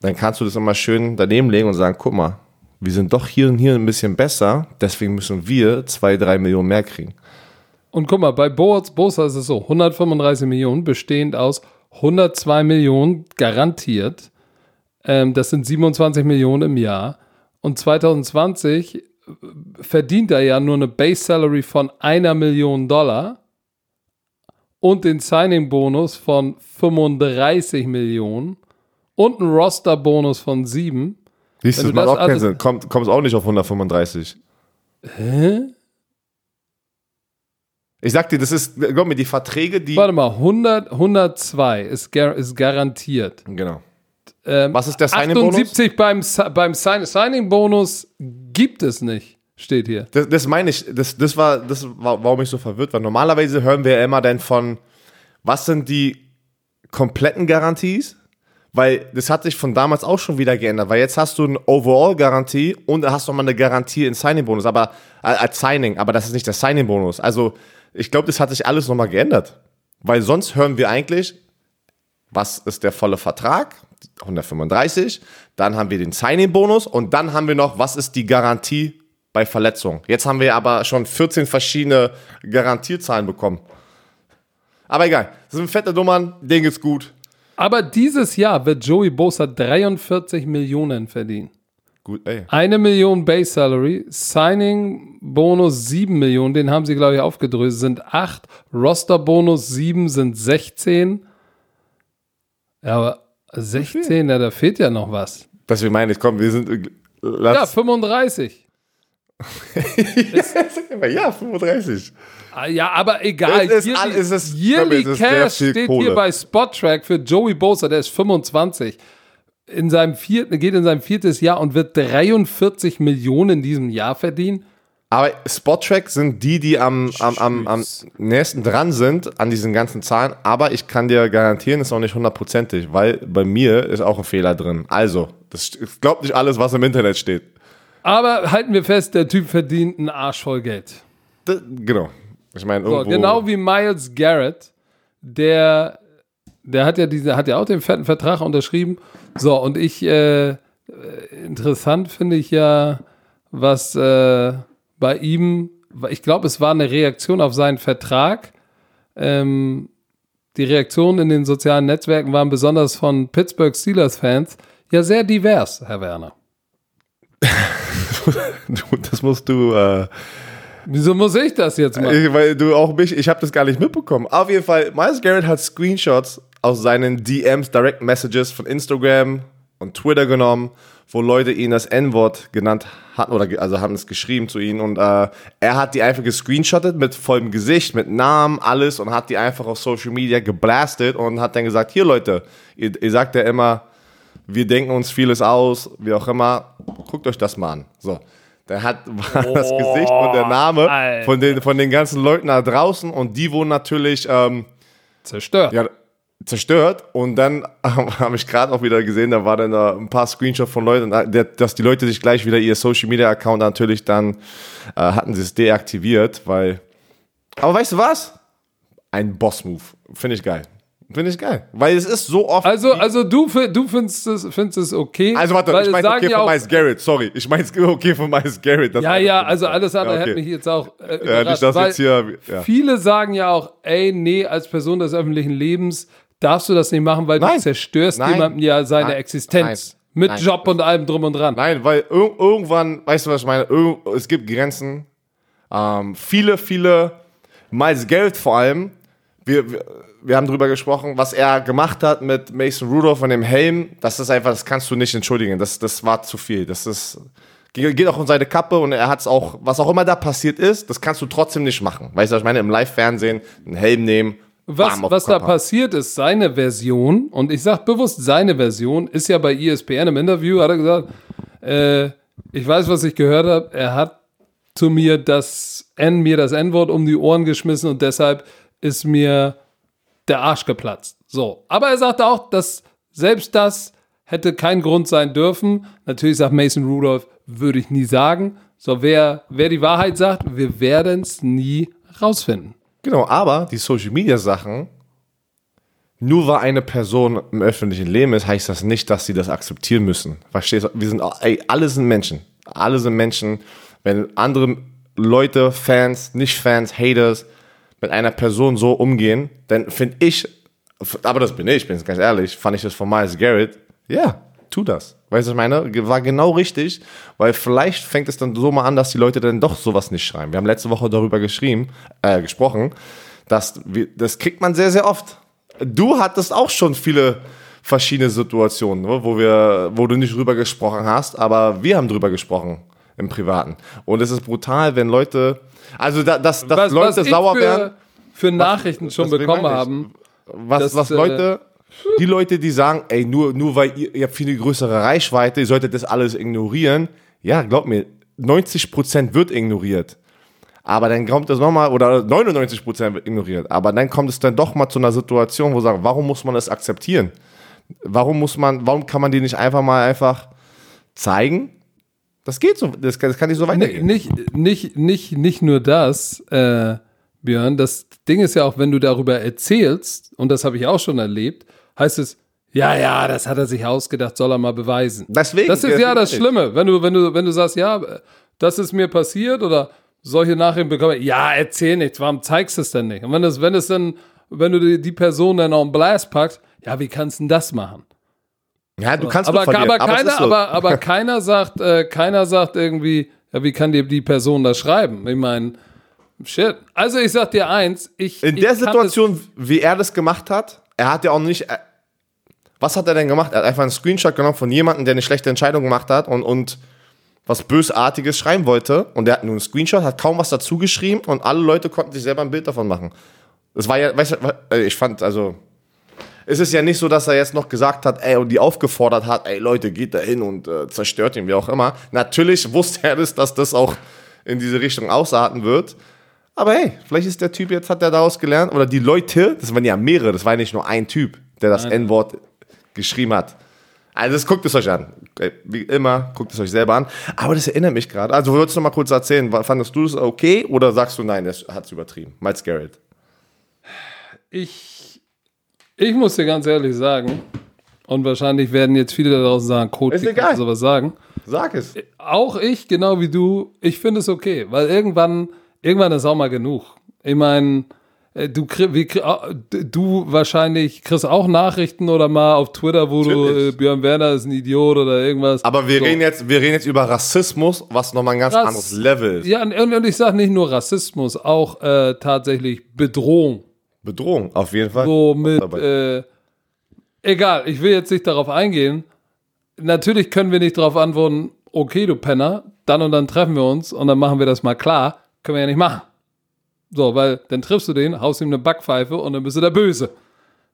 dann kannst du das immer schön daneben legen und sagen, guck mal, wir sind doch hier und hier ein bisschen besser, deswegen müssen wir zwei, drei Millionen mehr kriegen. Und guck mal, bei Boaz Bosa ist es so, 135 Millionen bestehend aus 102 Millionen garantiert. Ähm, das sind 27 Millionen im Jahr. Und 2020 verdient er ja nur eine Base Salary von einer Million Dollar und den Signing-Bonus von 35 Millionen und einen Roster-Bonus von 7. Siehst du, das macht auch keinen Sinn. Kommt, kommst auch nicht auf 135. Hä? Ich sag dir, das ist, glaub mir, die Verträge, die. Warte mal, 100, 102 ist, gar, ist garantiert. Genau. Ähm, Was ist der Signing-Bonus? 78 beim, beim Signing-Bonus gibt es nicht, steht hier. Das, das meine ich, das, das war, das war, warum ich so verwirrt war. Normalerweise hören wir ja immer dann von, was sind die kompletten Garanties? Weil das hat sich von damals auch schon wieder geändert, weil jetzt hast du eine Overall-Garantie und hast du nochmal eine Garantie in Signing-Bonus, aber äh, als Signing, aber das ist nicht der Signing-Bonus. Also ich glaube, das hat sich alles nochmal geändert. Weil sonst hören wir eigentlich, was ist der volle Vertrag? 135. Dann haben wir den Signing-Bonus und dann haben wir noch, was ist die Garantie bei Verletzung? Jetzt haben wir aber schon 14 verschiedene Garantiezahlen bekommen. Aber egal, das sind fette Nummern, denen geht's gut. Aber dieses Jahr wird Joey Bosa 43 Millionen verdienen. Gut, ey. Eine Million Base Salary, Signing Bonus 7 Millionen, den haben sie, glaube ich, aufgedröselt, sind 8. Roster Bonus 7 sind 16. Ja, aber 16, ja, da fehlt ja noch was. Deswegen meine ich, komm, wir sind. ja, 35. [laughs] ja, 35. Ah, ja, aber egal. Es ist, Yearly, es ist, Yearly Cash steht Kohle. hier bei Spottrack für Joey Bosa, der ist 25. In seinem vierten, geht in sein viertes Jahr und wird 43 Millionen in diesem Jahr verdienen. Aber Spottrack sind die, die am, am, am, am nächsten dran sind an diesen ganzen Zahlen. Aber ich kann dir garantieren, ist auch nicht hundertprozentig, weil bei mir ist auch ein Fehler drin. Also, das glaubt nicht alles, was im Internet steht. Aber halten wir fest, der Typ verdient einen Arsch voll Geld. Das, genau. Ich meine, so, genau wie Miles Garrett, der, der hat ja diese, hat ja auch den fetten Vertrag unterschrieben. So, und ich, äh, interessant finde ich ja, was äh, bei ihm, ich glaube, es war eine Reaktion auf seinen Vertrag. Ähm, die Reaktionen in den sozialen Netzwerken waren besonders von Pittsburgh Steelers-Fans ja sehr divers, Herr Werner. [laughs] das musst du. Äh Wieso muss ich das jetzt machen? Weil du auch mich, ich habe das gar nicht mitbekommen. Auf jeden Fall, Miles Garrett hat Screenshots aus seinen DMs, Direct Messages von Instagram und Twitter genommen, wo Leute ihn das N-Wort genannt hatten oder also haben es geschrieben zu ihm und äh, er hat die einfach gescreenshottet mit vollem Gesicht, mit Namen, alles und hat die einfach auf Social Media geblastet und hat dann gesagt, hier Leute, ihr, ihr sagt ja immer, wir denken uns vieles aus, wie auch immer, guckt euch das mal an. So. Der hat [laughs] oh, das Gesicht und der Name von den, von den ganzen Leuten da draußen und die wurden natürlich ähm, zerstört. Ja, zerstört. Und dann [laughs] habe ich gerade auch wieder gesehen, da war dann ein paar Screenshots von Leuten, dass die Leute sich gleich wieder ihr Social Media Account natürlich dann äh, hatten sie es deaktiviert, weil. Aber weißt du was? Ein Boss-Move. Finde ich geil. Finde ich geil. Weil es ist so oft. Also, also du, du findest es, findest es okay. Also warte, ich meine [laughs] okay von Miles Garrett, sorry. Ich meine es okay von Miles Garrett. ja, ja, also alles andere ja, okay. hätte mich jetzt auch äh, ja, nicht, dass jetzt hier, ja. Viele sagen ja auch, ey, nee, als Person des öffentlichen Lebens darfst du das nicht machen, weil Nein. du zerstörst Nein. jemandem ja seine Nein. Existenz. Mit Job und allem drum und dran. Nein, weil ir irgendwann, weißt du, was ich meine? Ir es gibt Grenzen. Ähm, viele, viele, Miles Garrett vor allem, wir, wir wir haben darüber gesprochen, was er gemacht hat mit Mason Rudolph und dem Helm. Das ist einfach, das kannst du nicht entschuldigen. Das, das war zu viel. Das ist, geht auch um seine Kappe und er hat es auch, was auch immer da passiert ist, das kannst du trotzdem nicht machen. Weißt du, was ich meine? Im Live-Fernsehen einen Helm nehmen. Was, was da passiert ist, seine Version, und ich sage bewusst seine Version, ist ja bei ESPN im Interview, hat er gesagt, äh, ich weiß, was ich gehört habe, er hat zu mir das N, mir das N-Wort um die Ohren geschmissen und deshalb ist mir der Arsch geplatzt. So. Aber er sagte auch, dass selbst das hätte kein Grund sein dürfen. Natürlich sagt Mason Rudolph, würde ich nie sagen. So, wer, wer die Wahrheit sagt, wir werden es nie rausfinden. Genau, aber die Social Media Sachen, nur weil eine Person im öffentlichen Leben ist, heißt das nicht, dass sie das akzeptieren müssen. Verstehst du? Wir sind, ey, alle sind Menschen. Alle sind Menschen. Wenn andere Leute, Fans, nicht Fans, Haters, mit einer Person so umgehen, dann finde ich, aber das bin ich, bin ganz ehrlich, fand ich das von Miles Garrett, ja, tu das. Weißt du, was ich meine? War genau richtig, weil vielleicht fängt es dann so mal an, dass die Leute dann doch sowas nicht schreiben. Wir haben letzte Woche darüber geschrieben, äh, gesprochen, dass wir, das kriegt man sehr, sehr oft. Du hattest auch schon viele verschiedene Situationen, ne, wo wir, wo du nicht drüber gesprochen hast, aber wir haben drüber gesprochen im Privaten. Und es ist brutal, wenn Leute also, da, dass, dass was, Leute was sauer für, werden. Für Nachrichten was, schon bekommen haben. Was, dass, was Leute, äh, die Leute, die sagen, ey, nur, nur weil ihr, ihr habt viel größere Reichweite, ihr solltet das alles ignorieren. Ja, glaub mir, 90% wird ignoriert. Aber dann kommt es nochmal, oder 99% wird ignoriert. Aber dann kommt es dann doch mal zu einer Situation, wo sagen, warum muss man das akzeptieren? Warum muss man, warum kann man die nicht einfach mal einfach zeigen? Das geht so, das kann, das kann nicht so weitergehen. Nicht, nicht, nicht, nicht nur das, äh, Björn, das Ding ist ja auch, wenn du darüber erzählst, und das habe ich auch schon erlebt, heißt es, ja, ja, das hat er sich ausgedacht, soll er mal beweisen. Deswegen, das ist ja das Schlimme, wenn du, wenn du, wenn du sagst, ja, das ist mir passiert oder solche Nachrichten bekomme, ja, erzähl nichts, warum zeigst du es denn nicht? Und wenn es, wenn es dann, wenn du die, die Person dann auf den Blast packst, ja, wie kannst du denn das machen? Ja, du kannst aber, verlieren, aber, keiner, so. aber, aber [laughs] keiner sagt, äh, keiner sagt irgendwie, ja, wie kann dir die Person das schreiben? Ich meine, shit. Also ich sag dir eins, ich. In ich der Situation, wie er das gemacht hat, er hat ja auch nicht. Äh, was hat er denn gemacht? Er hat einfach einen Screenshot genommen von jemandem, der eine schlechte Entscheidung gemacht hat und, und was Bösartiges schreiben wollte. Und der hat nur einen Screenshot, hat kaum was dazu geschrieben und alle Leute konnten sich selber ein Bild davon machen. Das war ja, weißt du, äh, ich fand, also, es ist ja nicht so, dass er jetzt noch gesagt hat, ey, und die aufgefordert hat, ey Leute, geht da hin und äh, zerstört ihn, wie auch immer. Natürlich wusste er das, dass das auch in diese Richtung ausarten wird. Aber hey, vielleicht ist der Typ jetzt, hat er daraus gelernt, oder die Leute, das waren ja mehrere, das war ja nicht nur ein Typ, der das N-Wort geschrieben hat. Also das guckt es euch an. Wie immer, guckt es euch selber an. Aber das erinnert mich gerade. Also würdest du noch mal kurz erzählen, fandest du das okay oder sagst du nein, das hat es übertrieben? Miles Garrett. Ich ich muss dir ganz ehrlich sagen, und wahrscheinlich werden jetzt viele da draußen sagen, wie kannst du sowas sagen? Sag es. Auch ich, genau wie du, ich finde es okay, weil irgendwann, irgendwann ist auch mal genug. Ich meine, äh, du, wie, du wahrscheinlich kriegst auch Nachrichten oder mal auf Twitter, wo Natürlich. du, äh, Björn Werner ist ein Idiot oder irgendwas. Aber wir, so. reden, jetzt, wir reden jetzt über Rassismus, was nochmal ein ganz Rass, anderes Level ist. Ja, und, und ich sage nicht nur Rassismus, auch äh, tatsächlich Bedrohung. Bedrohung, auf jeden Fall. So mit, äh, egal, ich will jetzt nicht darauf eingehen. Natürlich können wir nicht darauf antworten, okay, du Penner, dann und dann treffen wir uns und dann machen wir das mal klar. Können wir ja nicht machen. So, weil dann triffst du den, haust ihm eine Backpfeife und dann bist du der Böse.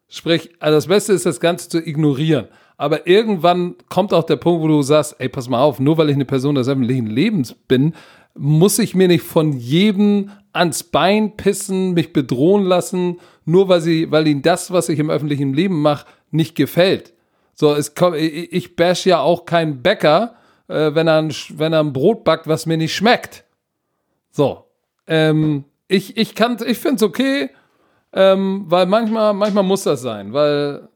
Sprich, also das Beste ist, das Ganze zu ignorieren. Aber irgendwann kommt auch der Punkt, wo du sagst, ey, pass mal auf, nur weil ich eine Person des öffentlichen Lebens bin, muss ich mir nicht von jedem ans Bein pissen, mich bedrohen lassen, nur weil sie, weil ihnen das, was ich im öffentlichen Leben mache, nicht gefällt. So, es kommt, ich bash ja auch keinen Bäcker, äh, wenn, er ein, wenn er ein Brot backt, was mir nicht schmeckt. So. Ähm, ich ich kann, ich finde es okay. ähm, weil manchmal, manchmal muss das sein, weil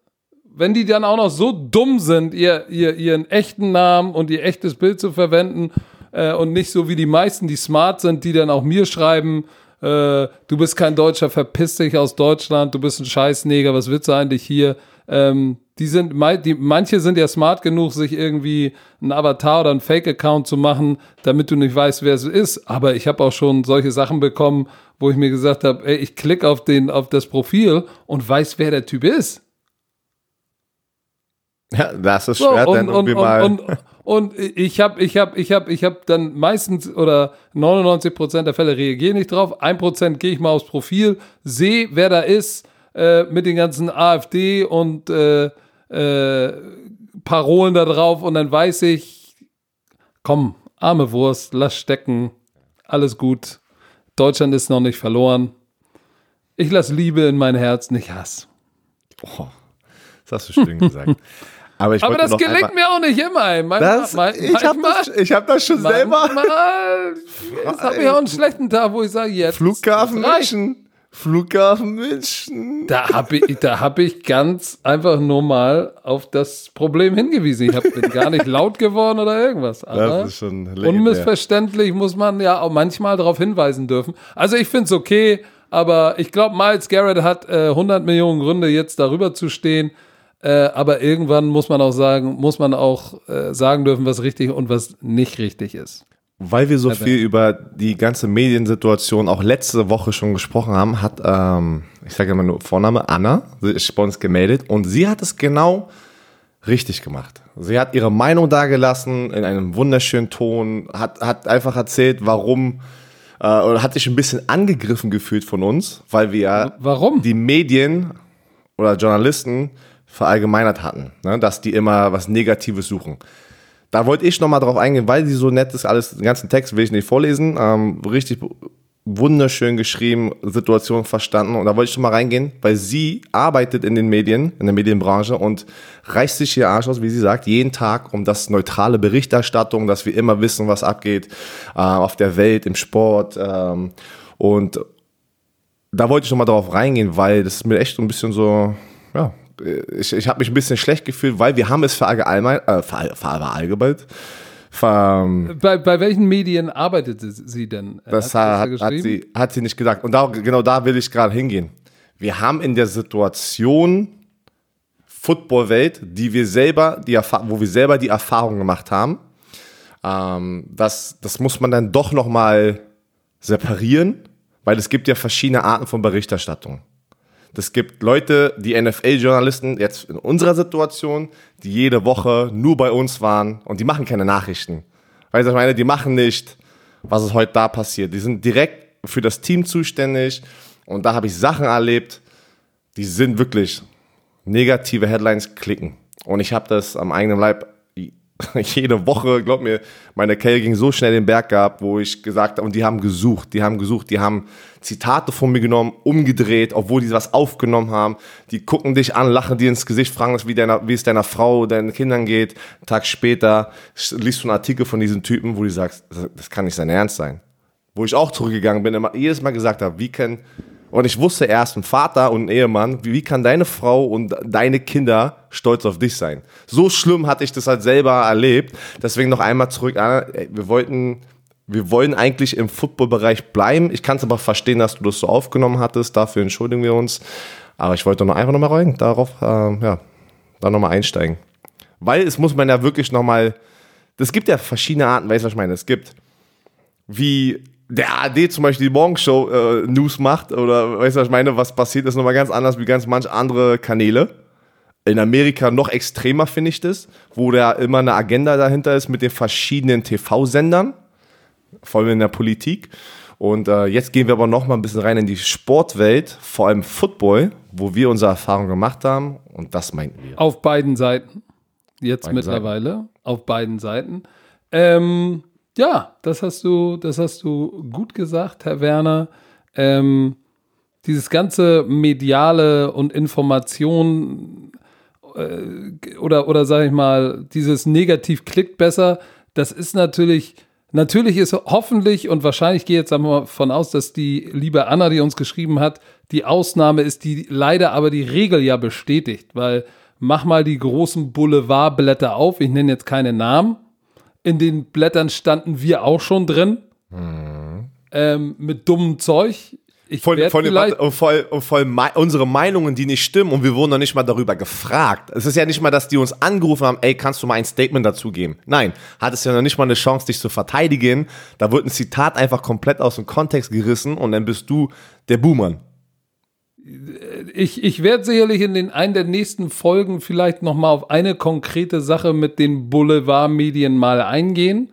wenn die dann auch noch so dumm sind, ihr, ihr, ihren echten Namen und ihr echtes Bild zu verwenden äh, und nicht so wie die meisten, die smart sind, die dann auch mir schreiben, äh, du bist kein Deutscher, verpiss dich aus Deutschland, du bist ein Scheißneger, was willst du eigentlich hier? Ähm, die sind, die, manche sind ja smart genug, sich irgendwie einen Avatar oder einen Fake-Account zu machen, damit du nicht weißt, wer es ist. Aber ich habe auch schon solche Sachen bekommen, wo ich mir gesagt habe, ey, ich klicke auf den, auf das Profil und weiß, wer der Typ ist. Ja, das ist schwer, so, und, dann irgendwie und, mal. Und, und, ich habe, ich habe, ich habe, ich habe dann meistens oder 99 Prozent der Fälle reagiere nicht drauf. Ein Prozent gehe ich mal aufs Profil, sehe, wer da ist, äh, mit den ganzen AfD und äh, äh, Parolen da drauf und dann weiß ich, komm, arme Wurst, lass stecken, alles gut. Deutschland ist noch nicht verloren. Ich lasse Liebe in mein Herz, nicht Hass. Oh, das hast du schön gesagt. [laughs] Aber, ich Aber das gelingt mir auch nicht immer. Manchmal, das, ich habe das, hab das schon selber. Jetzt habe ich auch einen schlechten Tag, wo ich sage, jetzt. Flughafen München. Flughafen München. Da habe ich, hab ich ganz einfach nur mal auf das Problem hingewiesen. Ich hab, bin gar nicht laut geworden oder irgendwas. Aber das ist schon legendär. unmissverständlich muss man ja auch manchmal darauf hinweisen dürfen. Also ich finde es okay, aber ich glaube, Miles Garrett hat äh, 100 Millionen Gründe, jetzt darüber zu stehen. Äh, aber irgendwann muss man auch sagen, muss man auch äh, sagen dürfen, was richtig und was nicht richtig ist. Weil wir so viel über die ganze Mediensituation auch letzte Woche schon gesprochen haben, hat, ähm, ich sage immer nur Vorname, Anna, sie ist bei uns gemeldet und sie hat es genau richtig gemacht. Sie hat ihre Meinung dargelassen in einem wunderschönen Ton, hat, hat einfach erzählt, warum, äh, oder hat sich ein bisschen angegriffen gefühlt von uns, weil wir ja warum? die Medien oder Journalisten verallgemeinert hatten, ne, dass die immer was Negatives suchen. Da wollte ich nochmal drauf eingehen, weil sie so nett ist, alles, den ganzen Text will ich nicht vorlesen. Ähm, richtig wunderschön geschrieben, Situation verstanden. Und da wollte ich schon mal reingehen, weil sie arbeitet in den Medien, in der Medienbranche und reißt sich ihr Arsch aus, wie sie sagt, jeden Tag um das neutrale Berichterstattung, dass wir immer wissen, was abgeht äh, auf der Welt, im Sport. Ähm, und da wollte ich schon mal drauf reingehen, weil das ist mir echt so ein bisschen so, ja, ich, ich habe mich ein bisschen schlecht gefühlt, weil wir haben es verallgemeinert, äh, verallgemeinert. Ver, bei, bei welchen Medien arbeitet sie denn? Das hat, hat, sie, hat sie nicht gesagt. Und da, genau da will ich gerade hingehen. Wir haben in der Situation Footballwelt, die wir selber, die wo wir selber die Erfahrung gemacht haben, ähm, das, das muss man dann doch noch mal separieren, weil es gibt ja verschiedene Arten von Berichterstattung. Es gibt Leute, die NFL-Journalisten jetzt in unserer Situation, die jede Woche nur bei uns waren und die machen keine Nachrichten. Weil ich meine, die machen nicht, was ist heute da passiert. Die sind direkt für das Team zuständig und da habe ich Sachen erlebt, die sind wirklich negative Headlines klicken. Und ich habe das am eigenen Leib [laughs] jede Woche, glaub mir, meine Kelle ging so schnell den Berg gehabt, wo ich gesagt habe, und die haben gesucht, die haben gesucht, die haben Zitate von mir genommen, umgedreht, obwohl die was aufgenommen haben. Die gucken dich an, lachen dir ins Gesicht, fragen, wie, deiner, wie es deiner Frau, deinen Kindern geht. Einen Tag später liest du einen Artikel von diesen Typen, wo du sagst, das kann nicht sein Ernst sein. Wo ich auch zurückgegangen bin, immer jedes Mal gesagt habe, wie können und ich wusste erst, ein Vater und ein Ehemann, wie, wie kann deine Frau und deine Kinder stolz auf dich sein? So schlimm hatte ich das halt selber erlebt. Deswegen noch einmal zurück. Wir wollten, wir wollen eigentlich im Footballbereich bleiben. Ich kann es aber verstehen, dass du das so aufgenommen hattest. Dafür entschuldigen wir uns. Aber ich wollte noch einfach nochmal rein, darauf, äh, ja, da nochmal einsteigen. Weil es muss man ja wirklich nochmal, es gibt ja verschiedene Arten, weißt du, was ich meine? Es gibt wie der AD zum Beispiel die Morgenshow äh, News macht oder weißt du, was ich meine, was passiert, ist nochmal ganz anders wie ganz manche andere Kanäle. In Amerika noch extremer finde ich das, wo da immer eine Agenda dahinter ist mit den verschiedenen TV-Sendern, vor allem in der Politik. Und äh, jetzt gehen wir aber noch mal ein bisschen rein in die Sportwelt, vor allem Football, wo wir unsere Erfahrung gemacht haben. Und das meinten wir. Auf beiden Seiten. Jetzt beiden mittlerweile. Seiten. Auf beiden Seiten. Ähm, ja, das hast du, das hast du gut gesagt, Herr Werner. Ähm, dieses ganze mediale und Information äh, oder, oder sage ich mal, dieses negativ klickt besser, das ist natürlich natürlich ist hoffentlich und wahrscheinlich gehe jetzt einmal von aus, dass die liebe Anna, die uns geschrieben hat, die Ausnahme ist, die leider aber die Regel ja bestätigt, weil mach mal die großen Boulevardblätter auf, ich nenne jetzt keine Namen. In den Blättern standen wir auch schon drin. Mhm. Ähm, mit dummem Zeug. Ich von vielleicht und voll, und voll mei unsere Meinungen, die nicht stimmen und wir wurden noch nicht mal darüber gefragt. Es ist ja nicht mal, dass die uns angerufen haben, ey, kannst du mal ein Statement dazu geben? Nein, hattest ja noch nicht mal eine Chance, dich zu verteidigen. Da wird ein Zitat einfach komplett aus dem Kontext gerissen und dann bist du der Buhmann. Ich, ich werde sicherlich in den einen der nächsten Folgen vielleicht noch mal auf eine konkrete Sache mit den Boulevardmedien mal eingehen,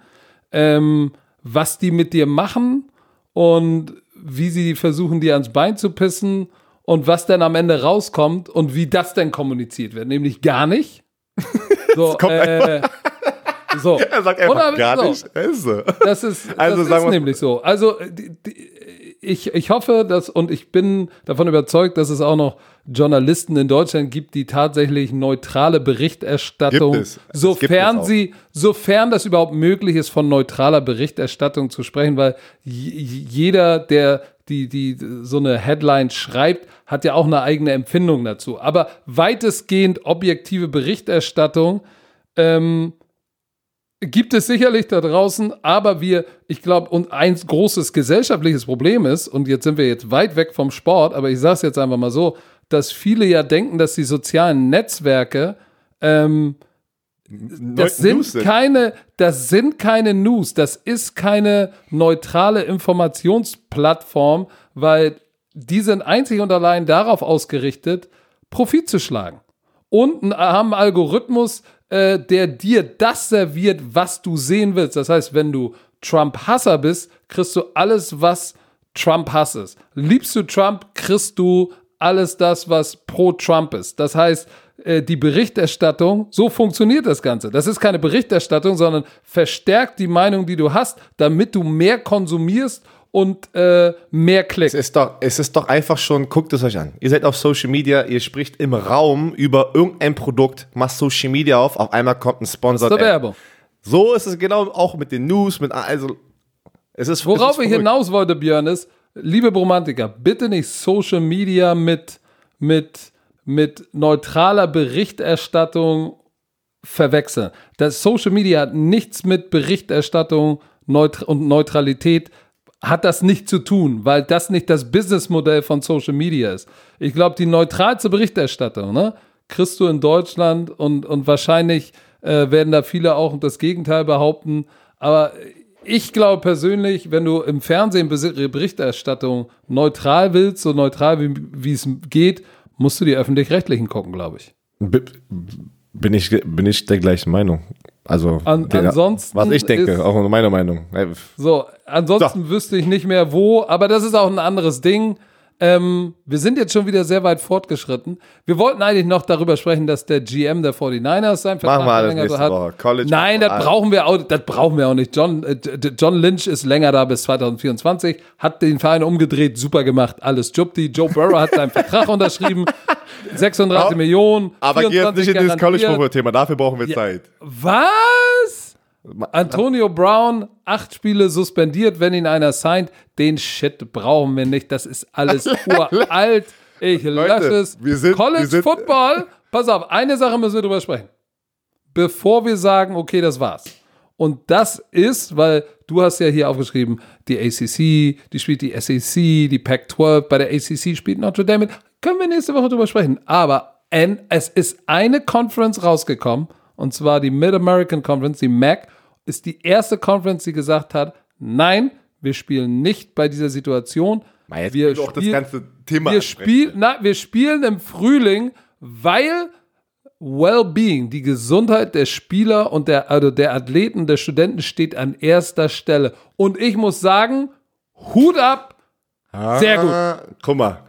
ähm, was die mit dir machen und wie sie versuchen, dir ans Bein zu pissen und was dann am Ende rauskommt und wie das denn kommuniziert wird. Nämlich gar nicht. [laughs] So, äh, so. [laughs] Er sagt einfach gar so. nicht. Das ist, also, das ist nämlich so. Also die, die, ich, ich hoffe, dass und ich bin davon überzeugt, dass es auch noch Journalisten in Deutschland gibt, die tatsächlich neutrale Berichterstattung, gibt es. sofern es sie, sofern das überhaupt möglich ist, von neutraler Berichterstattung zu sprechen, weil jeder, der die, die so eine Headline schreibt, hat ja auch eine eigene Empfindung dazu. Aber weitestgehend objektive Berichterstattung ähm, gibt es sicherlich da draußen, aber wir, ich glaube, und ein großes gesellschaftliches Problem ist, und jetzt sind wir jetzt weit weg vom Sport, aber ich sage es jetzt einfach mal so, dass viele ja denken, dass die sozialen Netzwerke ähm, das sind keine, das sind keine News, das ist keine neutrale Informationsplattform, weil die sind einzig und allein darauf ausgerichtet, Profit zu schlagen. Und haben einen Algorithmus, äh, der dir das serviert, was du sehen willst. Das heißt, wenn du Trump-Hasser bist, kriegst du alles, was Trump-Hass ist. Liebst du Trump, kriegst du alles das, was pro Trump ist. Das heißt, äh, die Berichterstattung, so funktioniert das Ganze. Das ist keine Berichterstattung, sondern verstärkt die Meinung, die du hast, damit du mehr konsumierst und äh, mehr Klicks. Es ist, doch, es ist doch einfach schon, guckt es euch an. Ihr seid auf Social Media, ihr spricht im Raum über irgendein Produkt, macht Social Media auf, auf einmal kommt ein Sponsor. Das ist Werbung. So ist es genau auch mit den News, mit also es ist Worauf es ist ich hinaus wollte, Björn, ist, liebe Bromantiker, bitte nicht Social Media mit, mit, mit neutraler Berichterstattung verwechseln. Das Social Media hat nichts mit Berichterstattung und Neutralität hat das nicht zu tun, weil das nicht das Businessmodell von Social Media ist. Ich glaube, die neutralste Berichterstattung, ne, kriegst du in Deutschland und, und wahrscheinlich äh, werden da viele auch das Gegenteil behaupten. Aber ich glaube persönlich, wenn du im Fernsehen Berichterstattung neutral willst, so neutral wie, wie es geht, musst du die öffentlich-rechtlichen gucken, glaube ich. Bin ich, bin ich der gleichen Meinung. Also, An, der, ansonsten was ich denke, ist, auch meine Meinung. So, ansonsten so. wüsste ich nicht mehr wo, aber das ist auch ein anderes Ding. Ähm, wir sind jetzt schon wieder sehr weit fortgeschritten. Wir wollten eigentlich noch darüber sprechen, dass der GM der 49ers sein Vertrag Machen wir hat. Woche. College Nein, das brauchen wir auch, das brauchen wir auch nicht. John, äh, John Lynch ist länger da bis 2024, hat den Verein umgedreht, super gemacht, alles Jupti. Joe Burrow hat seinen Vertrag [laughs] unterschrieben, 36 ja, Millionen. Aber geh jetzt nicht in dieses College Football Thema, dafür brauchen wir ja. Zeit. Was? Antonio Brown, acht Spiele suspendiert, wenn ihn einer signed. Den Shit brauchen wir nicht. Das ist alles [laughs] uralt. Ich lösche es. Sind, College sind Football. Pass auf, eine Sache müssen wir drüber sprechen. Bevor wir sagen, okay, das war's. Und das ist, weil du hast ja hier aufgeschrieben, die ACC, die spielt die SEC, die Pac-12, bei der ACC spielt Notre Dame. Können wir nächste Woche drüber sprechen. Aber es ist eine Conference rausgekommen und zwar die Mid-American Conference, die MAC, ist die erste Conference, die gesagt hat, nein, wir spielen nicht bei dieser Situation. jetzt wir spielen, auch das ganze Thema wir, spiel, na, wir spielen im Frühling, weil Well-being, die Gesundheit der Spieler und der, also der Athleten, der Studenten steht an erster Stelle. Und ich muss sagen, Hut ab, sehr gut. Ah, guck mal,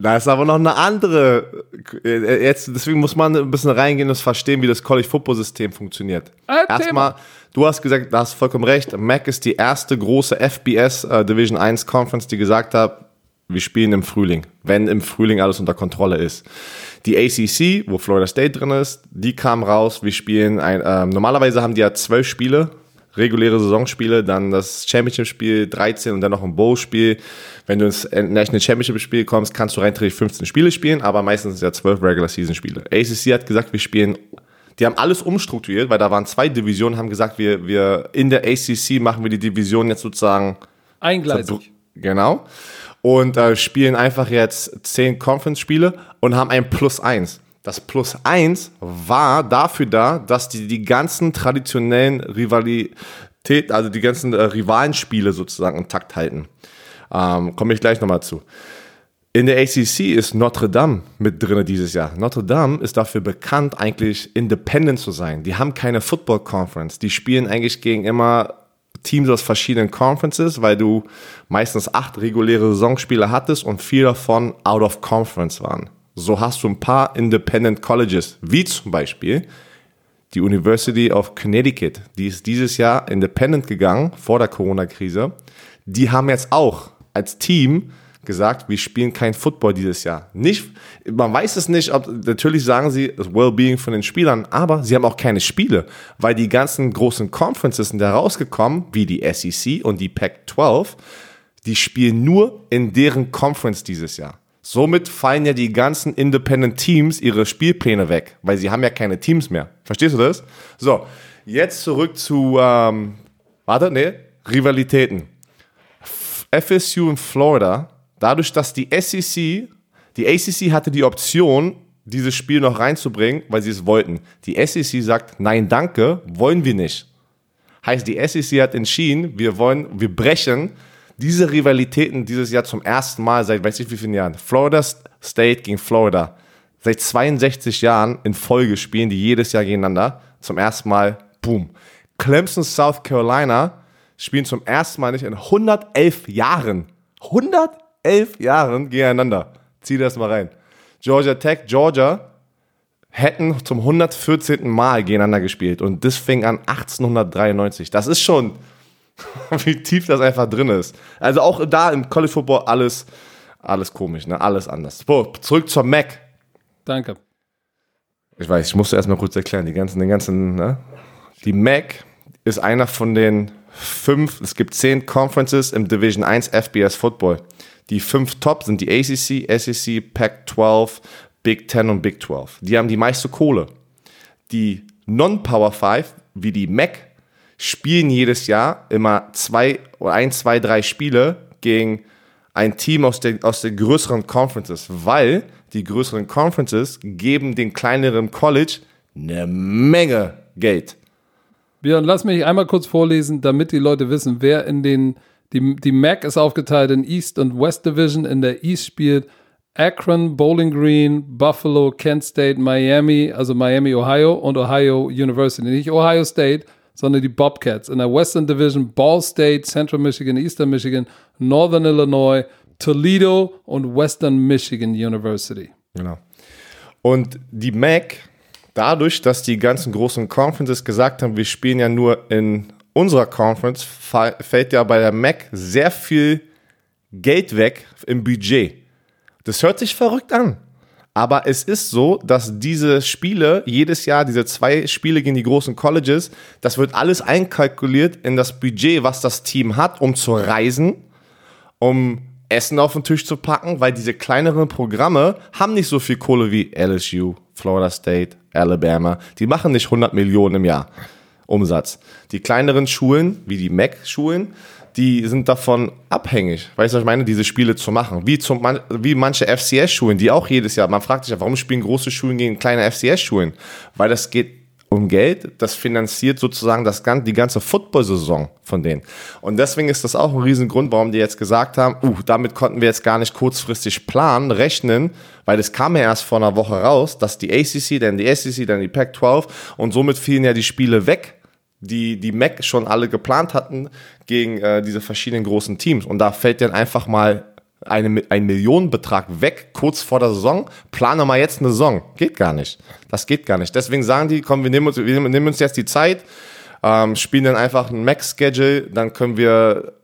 da ist aber noch eine andere. Äh, jetzt, deswegen muss man ein bisschen reingehen und verstehen, wie das College Football System funktioniert. Erstmal, du hast gesagt, du hast vollkommen recht. Mac ist die erste große FBS äh, Division 1 Conference, die gesagt hat, wir spielen im Frühling, wenn im Frühling alles unter Kontrolle ist. Die ACC, wo Florida State drin ist, die kam raus, wir spielen ein, äh, normalerweise haben die ja zwölf Spiele reguläre Saisonspiele, dann das Championship-Spiel 13 und dann noch ein Bowl-Spiel. Wenn du ins National Championship-Spiel kommst, kannst du rein 15 Spiele spielen, aber meistens sind ja 12 Regular-Season-Spiele. ACC hat gesagt, wir spielen die haben alles umstrukturiert, weil da waren zwei Divisionen, haben gesagt, wir, wir in der ACC machen wir die Division jetzt sozusagen eingleisig. Genau. Und äh, spielen einfach jetzt zehn Conference-Spiele und haben ein Plus eins. Das Plus eins war dafür da, dass die die ganzen traditionellen Rivalitäten, also die ganzen äh, Rivalenspiele sozusagen intakt halten. Ähm, Komme ich gleich nochmal zu. In der ACC ist Notre Dame mit drin dieses Jahr. Notre Dame ist dafür bekannt, eigentlich independent zu sein. Die haben keine Football Conference. Die spielen eigentlich gegen immer Teams aus verschiedenen Conferences, weil du meistens acht reguläre Saisonspiele hattest und vier davon out of conference waren. So hast du ein paar Independent Colleges, wie zum Beispiel die University of Connecticut. Die ist dieses Jahr independent gegangen vor der Corona-Krise. Die haben jetzt auch als Team gesagt, wir spielen kein Football dieses Jahr. Nicht, man weiß es nicht, ob, natürlich sagen sie das Wellbeing von den Spielern, aber sie haben auch keine Spiele, weil die ganzen großen Conferences sind da rausgekommen, wie die SEC und die Pac-12, die spielen nur in deren Conference dieses Jahr. Somit fallen ja die ganzen Independent Teams ihre Spielpläne weg, weil sie haben ja keine Teams mehr. Verstehst du das? So, jetzt zurück zu, ähm, warte, nee, Rivalitäten. FSU in Florida dadurch, dass die SEC, die ACC hatte die Option, dieses Spiel noch reinzubringen, weil sie es wollten. Die SEC sagt, nein, danke, wollen wir nicht. Heißt, die SEC hat entschieden, wir wollen, wir brechen diese Rivalitäten dieses Jahr zum ersten Mal seit weiß ich wie vielen Jahren. Florida State gegen Florida. Seit 62 Jahren in Folge spielen die jedes Jahr gegeneinander. Zum ersten Mal, boom. Clemson, South Carolina spielen zum ersten Mal nicht in 111 Jahren. 111 elf Jahren gegeneinander. Zieh das mal rein. Georgia Tech, Georgia hätten zum 114. Mal gegeneinander gespielt und das fing an 1893. Das ist schon, [laughs] wie tief das einfach drin ist. Also auch da im College Football alles, alles komisch, ne? alles anders. So, zurück zur Mac. Danke. Ich weiß, ich musste erstmal kurz erklären, die ganzen, den ganzen, ne? Die Mac ist einer von den fünf, es gibt zehn Conferences im Division 1 FBS Football. Die fünf Top sind die ACC, SEC, Pac-12, Big Ten und Big 12. Die haben die meiste Kohle. Die Non-Power 5, wie die MAC, spielen jedes Jahr immer zwei oder ein, zwei, drei Spiele gegen ein Team aus den, aus den größeren Conferences, weil die größeren Conferences geben den kleineren College eine Menge Geld. Björn, lass mich einmal kurz vorlesen, damit die Leute wissen, wer in den die, die MAC ist aufgeteilt in East und West Division. In der East spielt Akron, Bowling Green, Buffalo, Kent State, Miami, also Miami, Ohio und Ohio University. Nicht Ohio State, sondern die Bobcats. In der Western Division Ball State, Central Michigan, Eastern Michigan, Northern Illinois, Toledo und Western Michigan University. Genau. Und die MAC, dadurch, dass die ganzen großen Conferences gesagt haben, wir spielen ja nur in unserer Conference fällt ja bei der Mac sehr viel Geld weg im Budget. Das hört sich verrückt an. Aber es ist so, dass diese Spiele, jedes Jahr, diese zwei Spiele gegen die großen Colleges, das wird alles einkalkuliert in das Budget, was das Team hat, um zu reisen, um Essen auf den Tisch zu packen, weil diese kleineren Programme haben nicht so viel Kohle wie LSU, Florida State, Alabama. Die machen nicht 100 Millionen im Jahr. Umsatz. Die kleineren Schulen, wie die Mac-Schulen, die sind davon abhängig, weißt du, was ich meine, diese Spiele zu machen. Wie, zum, wie manche FCS-Schulen, die auch jedes Jahr, man fragt sich ja, warum spielen große Schulen gegen kleine FCS-Schulen? Weil das geht um Geld, das finanziert sozusagen das, die ganze Football-Saison von denen. Und deswegen ist das auch ein Riesengrund, warum die jetzt gesagt haben, uh, damit konnten wir jetzt gar nicht kurzfristig planen, rechnen, weil es kam ja erst vor einer Woche raus, dass die ACC, dann die SEC, dann die Pac-12 und somit fielen ja die Spiele weg die die Mac schon alle geplant hatten gegen äh, diese verschiedenen großen Teams. Und da fällt dann einfach mal eine, ein Millionenbetrag weg, kurz vor der Saison. Plane mal jetzt eine Saison. Geht gar nicht. Das geht gar nicht. Deswegen sagen die, komm, wir nehmen uns, wir nehmen uns jetzt die Zeit, ähm, spielen dann einfach ein Max-Schedule, dann können wir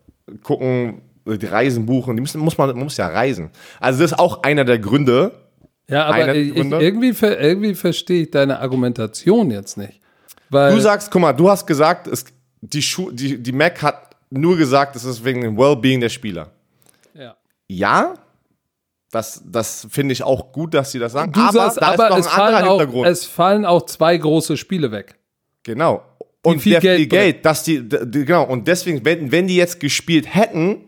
gucken, die Reisen buchen. Die müssen, muss man, man muss ja reisen. Also das ist auch einer der Gründe. Ja, aber ich, irgendwie, irgendwie verstehe ich deine Argumentation jetzt nicht. Weil du sagst, guck mal, du hast gesagt, es, die, Schu die, die Mac hat nur gesagt, es ist wegen dem Wellbeing der Spieler. Ja. Ja, das, das finde ich auch gut, dass sie das sagen. Du aber sagst, da aber ist es noch ein anderer fallen, auch, Hintergrund. es fallen auch zwei große Spiele weg. Genau. Und viel der Geld viel Geld, dass die, d- d- genau, und deswegen, wenn, wenn die jetzt gespielt hätten,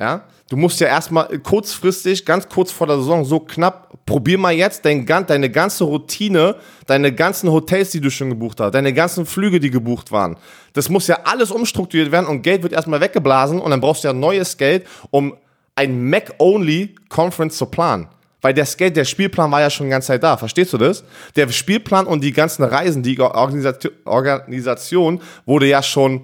ja, du musst ja erstmal kurzfristig, ganz kurz vor der Saison, so knapp, probier mal jetzt dein, deine ganze Routine, deine ganzen Hotels, die du schon gebucht hast, deine ganzen Flüge, die gebucht waren. Das muss ja alles umstrukturiert werden und Geld wird erstmal weggeblasen und dann brauchst du ja neues Geld, um ein Mac-Only-Conference zu planen. Weil der Skate, der Spielplan war ja schon die ganze Zeit da. Verstehst du das? Der Spielplan und die ganzen Reisen, die Organisation wurde ja schon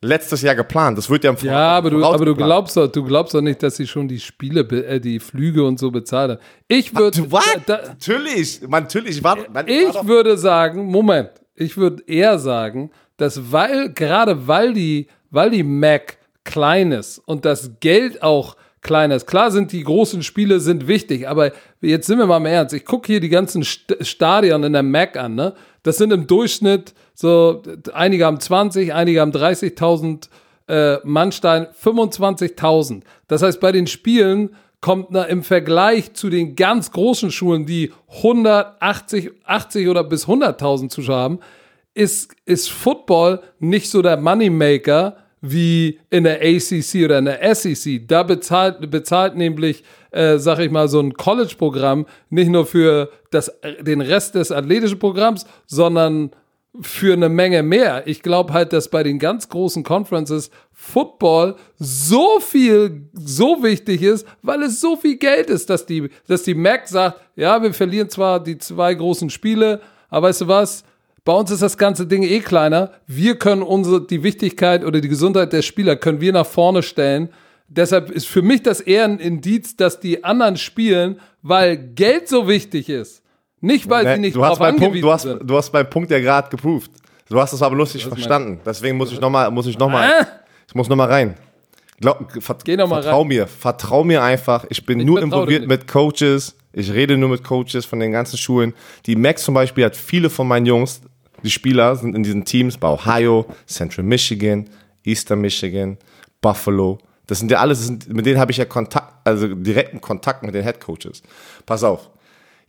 letztes Jahr geplant. Das wird ja im Ja, aber du, Voraus aber du glaubst doch, du glaubst doch nicht, dass sie schon die Spiele, äh, die Flüge und so bezahlt haben. Ich würde, was? da, natürlich, man, natürlich. War, man, war ich doch- würde sagen, Moment, ich würde eher sagen, dass weil, gerade weil die, weil die Mac klein ist und das Geld auch klein ist. Klar sind die großen Spiele sind wichtig, aber jetzt sind wir mal im Ernst. Ich gucke hier die ganzen St Stadien in der Mac an, ne? Das sind im Durchschnitt so, einige haben 20, einige haben 30.000 äh, Mannstein 25.000. Das heißt, bei den Spielen kommt na, im Vergleich zu den ganz großen Schulen, die 180 80 oder bis 100.000 Zuschauer haben, ist, ist Football nicht so der Moneymaker wie in der ACC oder in der SEC. Da bezahlt, bezahlt nämlich, äh, sag ich mal, so ein College-Programm nicht nur für das, den Rest des athletischen Programms, sondern für eine Menge mehr. Ich glaube halt, dass bei den ganz großen Conferences Football so viel, so wichtig ist, weil es so viel Geld ist, dass die, dass die MAC sagt, ja, wir verlieren zwar die zwei großen Spiele, aber weißt du was? Bei uns ist das ganze Ding eh kleiner. Wir können unsere, die Wichtigkeit oder die Gesundheit der Spieler können wir nach vorne stellen. Deshalb ist für mich das eher ein Indiz, dass die anderen spielen, weil Geld so wichtig ist. Nicht, weil sie Nee, nicht du, hast drauf Punkt, du, hast, sind. du hast meinen Punkt ja gerade geproved. Du hast es aber lustig verstanden. Deswegen muss ich nochmal, muss ich nochmal, ich muss nochmal rein. Glaub, vert, Geh noch mal vertrau rein. mir, vertrau mir einfach. Ich bin Ich nur involviert mit Coaches. Ich rede nur mit Coaches von den ganzen Schulen. Die Max zum Beispiel hat viele von meinen Jungs, die Spieler sind in diesen Teams bei Ohio, Central Michigan, Eastern Michigan, Buffalo. Das sind ja alles, mit denen habe ich ja Kontakt, also direkten Kontakt mit den Head Coaches. Pass auf.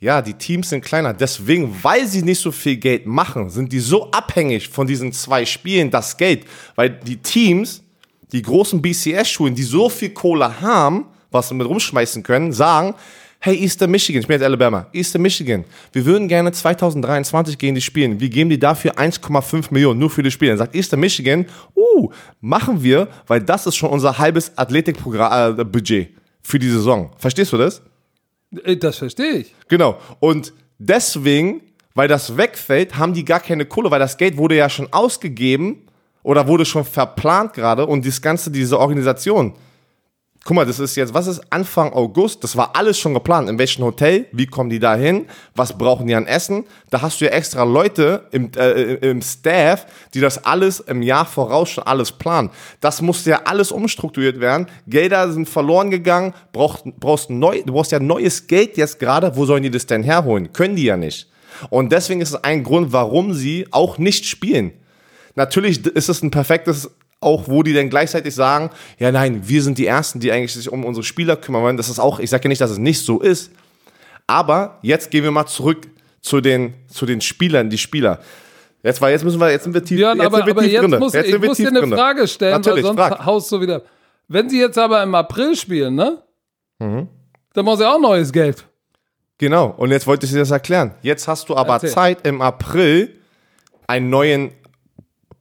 Ja, die Teams sind kleiner. Deswegen, weil sie nicht so viel Geld machen, sind die so abhängig von diesen zwei Spielen, das Geld. Weil die Teams, die großen BCS-Schulen, die so viel Kohle haben, was sie mit rumschmeißen können, sagen, hey, Eastern Michigan, ich bin jetzt Alabama, Eastern Michigan, wir würden gerne 2023 gegen die spielen. Wir geben die dafür 1,5 Millionen nur für die Spiele. Dann sagt Eastern Michigan, uh, machen wir, weil das ist schon unser halbes Athletikbudget für die Saison. Verstehst du das? Äh, Das verstehe ich. Genau. Und deswegen, weil das wegfällt, haben die gar keine Kohle, weil das Geld wurde ja schon ausgegeben oder wurde schon verplant gerade und das Ganze, diese Organisation. Guck mal, das ist jetzt, was ist Anfang August? Das war alles schon geplant. In welchem Hotel? Wie kommen die da hin? Was brauchen die an Essen? Da hast du ja extra Leute im, äh, im Staff, die das alles im Jahr voraus schon alles planen. Das musste ja alles umstrukturiert werden. Gelder sind verloren gegangen. Brauchst, brauchst neu, du brauchst ja neues Geld jetzt gerade. Wo sollen die das denn herholen? Können die ja nicht. Und deswegen ist es ein Grund, warum sie auch nicht spielen. Natürlich ist es ein perfektes, auch wo die dann gleichzeitig sagen, ja nein, wir sind die Ersten, die eigentlich sich um unsere Spieler kümmern wollen. Das ist auch, ich sage ja nicht, dass es nicht so ist, aber jetzt gehen wir mal zurück zu den, zu den Spielern, die Spieler. Jetzt, war, jetzt müssen wir, jetzt sind wir tief, Björn, jetzt aber, sind wir aber tief jetzt drinne. muss jetzt ich sind muss dir eine drinne. Frage stellen, Natürlich, weil sonst frag. haust du wieder. Wenn sie jetzt aber im April spielen, ne? Mhm. Dann brauchen sie auch neues Geld. Genau, und jetzt wollte ich dir das erklären. Jetzt hast du aber Erzähl. Zeit im April einen neuen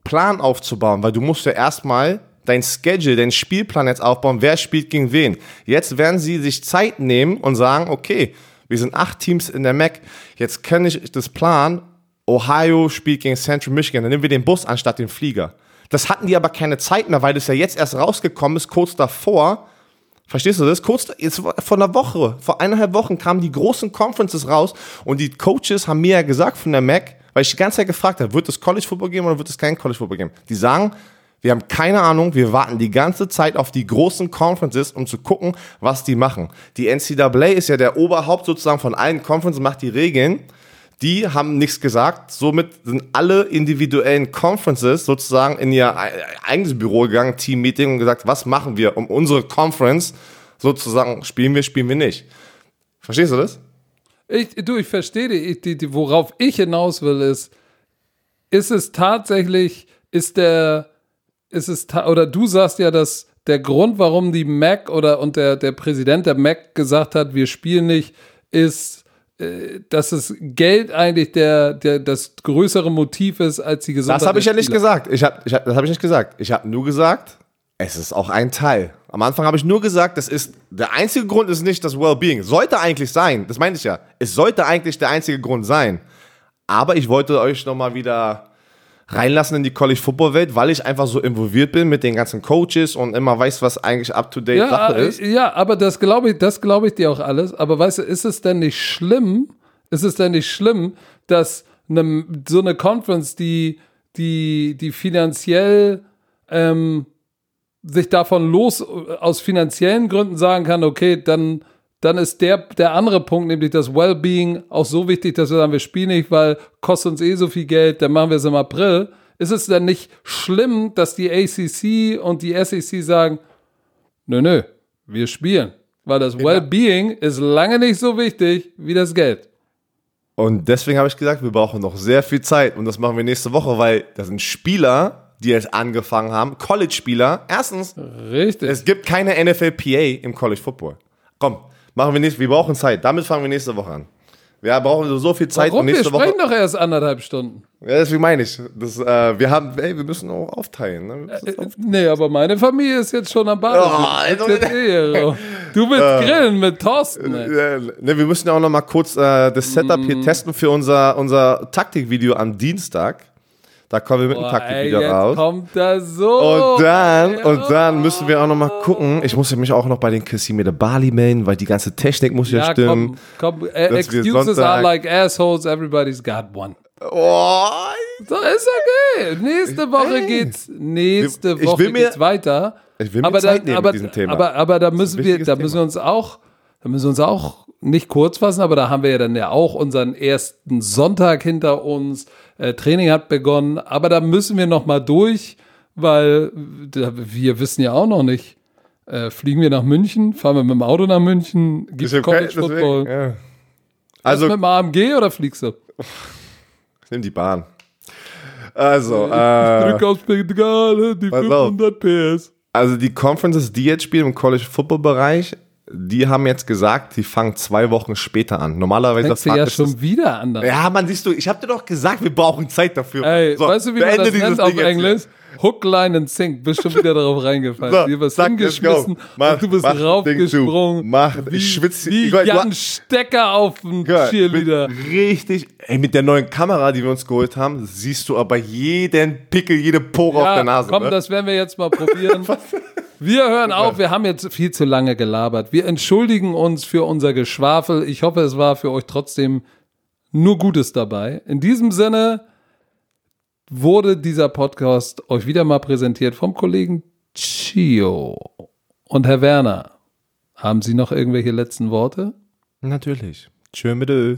Plan aufzubauen, weil du musst ja erstmal dein Schedule, deinen Spielplan jetzt aufbauen, wer spielt gegen wen. Jetzt werden sie sich Zeit nehmen und sagen, okay, wir sind acht Teams in der MAC, jetzt kann ich das Plan, Ohio spielt gegen Central Michigan, dann nehmen wir den Bus anstatt den Flieger. Das hatten die aber keine Zeit mehr, weil das ja jetzt erst rausgekommen ist, kurz davor, Verstehst du das? Kurz jetzt vor einer Woche, vor eineinhalb Wochen kamen die großen Conferences raus und die Coaches haben mir ja gesagt von der MAC, weil ich die ganze Zeit gefragt habe, wird es College Football geben oder wird es kein College Football geben? Die sagen, wir haben keine Ahnung, wir warten die ganze Zeit auf die großen Conferences, um zu gucken, was die machen. Die NCAA ist ja der Oberhaupt sozusagen von allen Conferences, macht die Regeln. Die haben nichts gesagt. Somit sind alle individuellen Conferences sozusagen in ihr eigenes Büro gegangen, Team-Meeting und gesagt, was machen wir, um unsere Conference sozusagen, spielen wir, spielen wir nicht. Verstehst du das? Ich, du, ich verstehe die, die, die, worauf ich hinaus will, ist, ist es tatsächlich, ist der, ist es, oder du sagst ja, dass der Grund, warum die Mac oder und der, der Präsident der Mac gesagt hat, wir spielen nicht, ist, äh, dass das Geld eigentlich der, der, das größere Motiv ist als die Gesundheit. Das habe ich ja nicht gesagt. Ich hab, ich hab, das habe ich nicht gesagt. Ich habe nur gesagt, es ist auch ein Teil. Am Anfang habe ich nur gesagt, das ist der einzige Grund ist nicht das Wellbeing. Sollte eigentlich sein. Das meinte ich ja. Es sollte eigentlich der einzige Grund sein. Aber ich wollte euch nochmal wieder reinlassen in die College Football Welt, weil ich einfach so involviert bin mit den ganzen Coaches und immer weiß, was eigentlich up to date ja, Sache ist. Ja, aber das glaube ich, das glaube ich dir auch alles. Aber weißt du, ist es denn nicht schlimm? Ist es denn nicht schlimm, dass eine, so eine Conference, die, die, die finanziell ähm, sich davon los aus finanziellen Gründen sagen kann, okay, dann dann ist der, der andere Punkt, nämlich das Wellbeing, auch so wichtig, dass wir sagen, wir spielen nicht, weil kostet uns eh so viel Geld, dann machen wir es im April. Ist es denn nicht schlimm, dass die ACC und die SEC sagen, nö, nö, wir spielen? Weil das Wellbeing ist lange nicht so wichtig wie das Geld. Und deswegen habe ich gesagt, wir brauchen noch sehr viel Zeit und das machen wir nächste Woche, weil das sind Spieler, die jetzt angefangen haben, College-Spieler. Erstens, Richtig. es gibt keine NFL-PA im College Football. Komm, Machen wir nicht, wir brauchen Zeit. Damit fangen wir nächste Woche an. Wir brauchen so viel Zeit Warum? und nächste wir Woche. sprechen doch erst anderthalb Stunden. Ja, deswegen meine ich. Das, äh, wir haben, ey, wir müssen auch aufteilen. Ne? Wir Äh, nee, aber meine Familie ist jetzt schon am Bad. Oh, also- du willst grillen mit Thorsten. Ey. Äh, ne, wir müssen ja auch noch mal kurz äh, das Setup Mm. hier testen für unser, unser Taktikvideo am Dienstag. Da kommen wir mit Boah, ey, Taktikvideo jetzt raus. kommt das so. Und dann, ey, und dann müssen wir auch noch mal gucken. Ich muss mich auch noch bei den Casimir Bali melden, weil die ganze Technik muss ja, Ja, stimmen. komm, komm. Äh, excuses are like assholes, everybody's got one. Oh, So, ist okay. Nächste Woche Ey. geht's, nächste Ich Woche mir- geht's weiter. ich will mir aber Zeit da, nehmen aber, mit diesem Thema. Aber, aber da müssen wir, da müssen wir uns auch, da müssen wir uns auch nicht kurz fassen, aber da haben wir ja dann ja auch unseren ersten Sonntag hinter uns. Äh, Training hat begonnen, aber da müssen wir noch mal durch, weil wir wissen ja auch noch nicht. Äh, fliegen wir nach München? Fahren wir mit dem Auto nach München? Gibt es College deswegen, Football? ja. Also, mit dem AMG oder fliegst du? [laughs] ich nehme die Bahn. Also, Ich äh, aufs Pedale, die pass auf. 500 PS. also die Conferences, die jetzt spielen im College Football Bereich, die haben jetzt gesagt, die fangen zwei Wochen später an. Normalerweise fang- ja schon wieder an. Ja, man siehst du, ich habe dir doch gesagt, wir brauchen Zeit dafür. Ey, So, weißt du, wie man das nennt auf Ding Englisch? Hook, Line and Sink. Bist schon wieder darauf reingefallen. So, du bist zack, hingeschmissen Mach- und du bist mach raufgesprungen. Mach, ich wie, schwitze- Wie ich du Jan Stecker auf Hör, Cheerleader. Richtig. Ey, mit der neuen Kamera, die wir uns geholt haben, siehst du aber jeden Pickel, jede Pore auf der Nase. komm, ne? das werden wir jetzt mal probieren. [laughs] wir hören auf, wir haben jetzt viel zu lange gelabert. Wir entschuldigen uns für unser Geschwafel. Ich hoffe, es war für euch trotzdem nur Gutes dabei. In diesem Sinne wurde dieser Podcast euch wieder mal präsentiert vom Kollegen Chio. Und Herr Werner, haben Sie noch irgendwelche letzten Worte? Natürlich. Tschö mit Ö.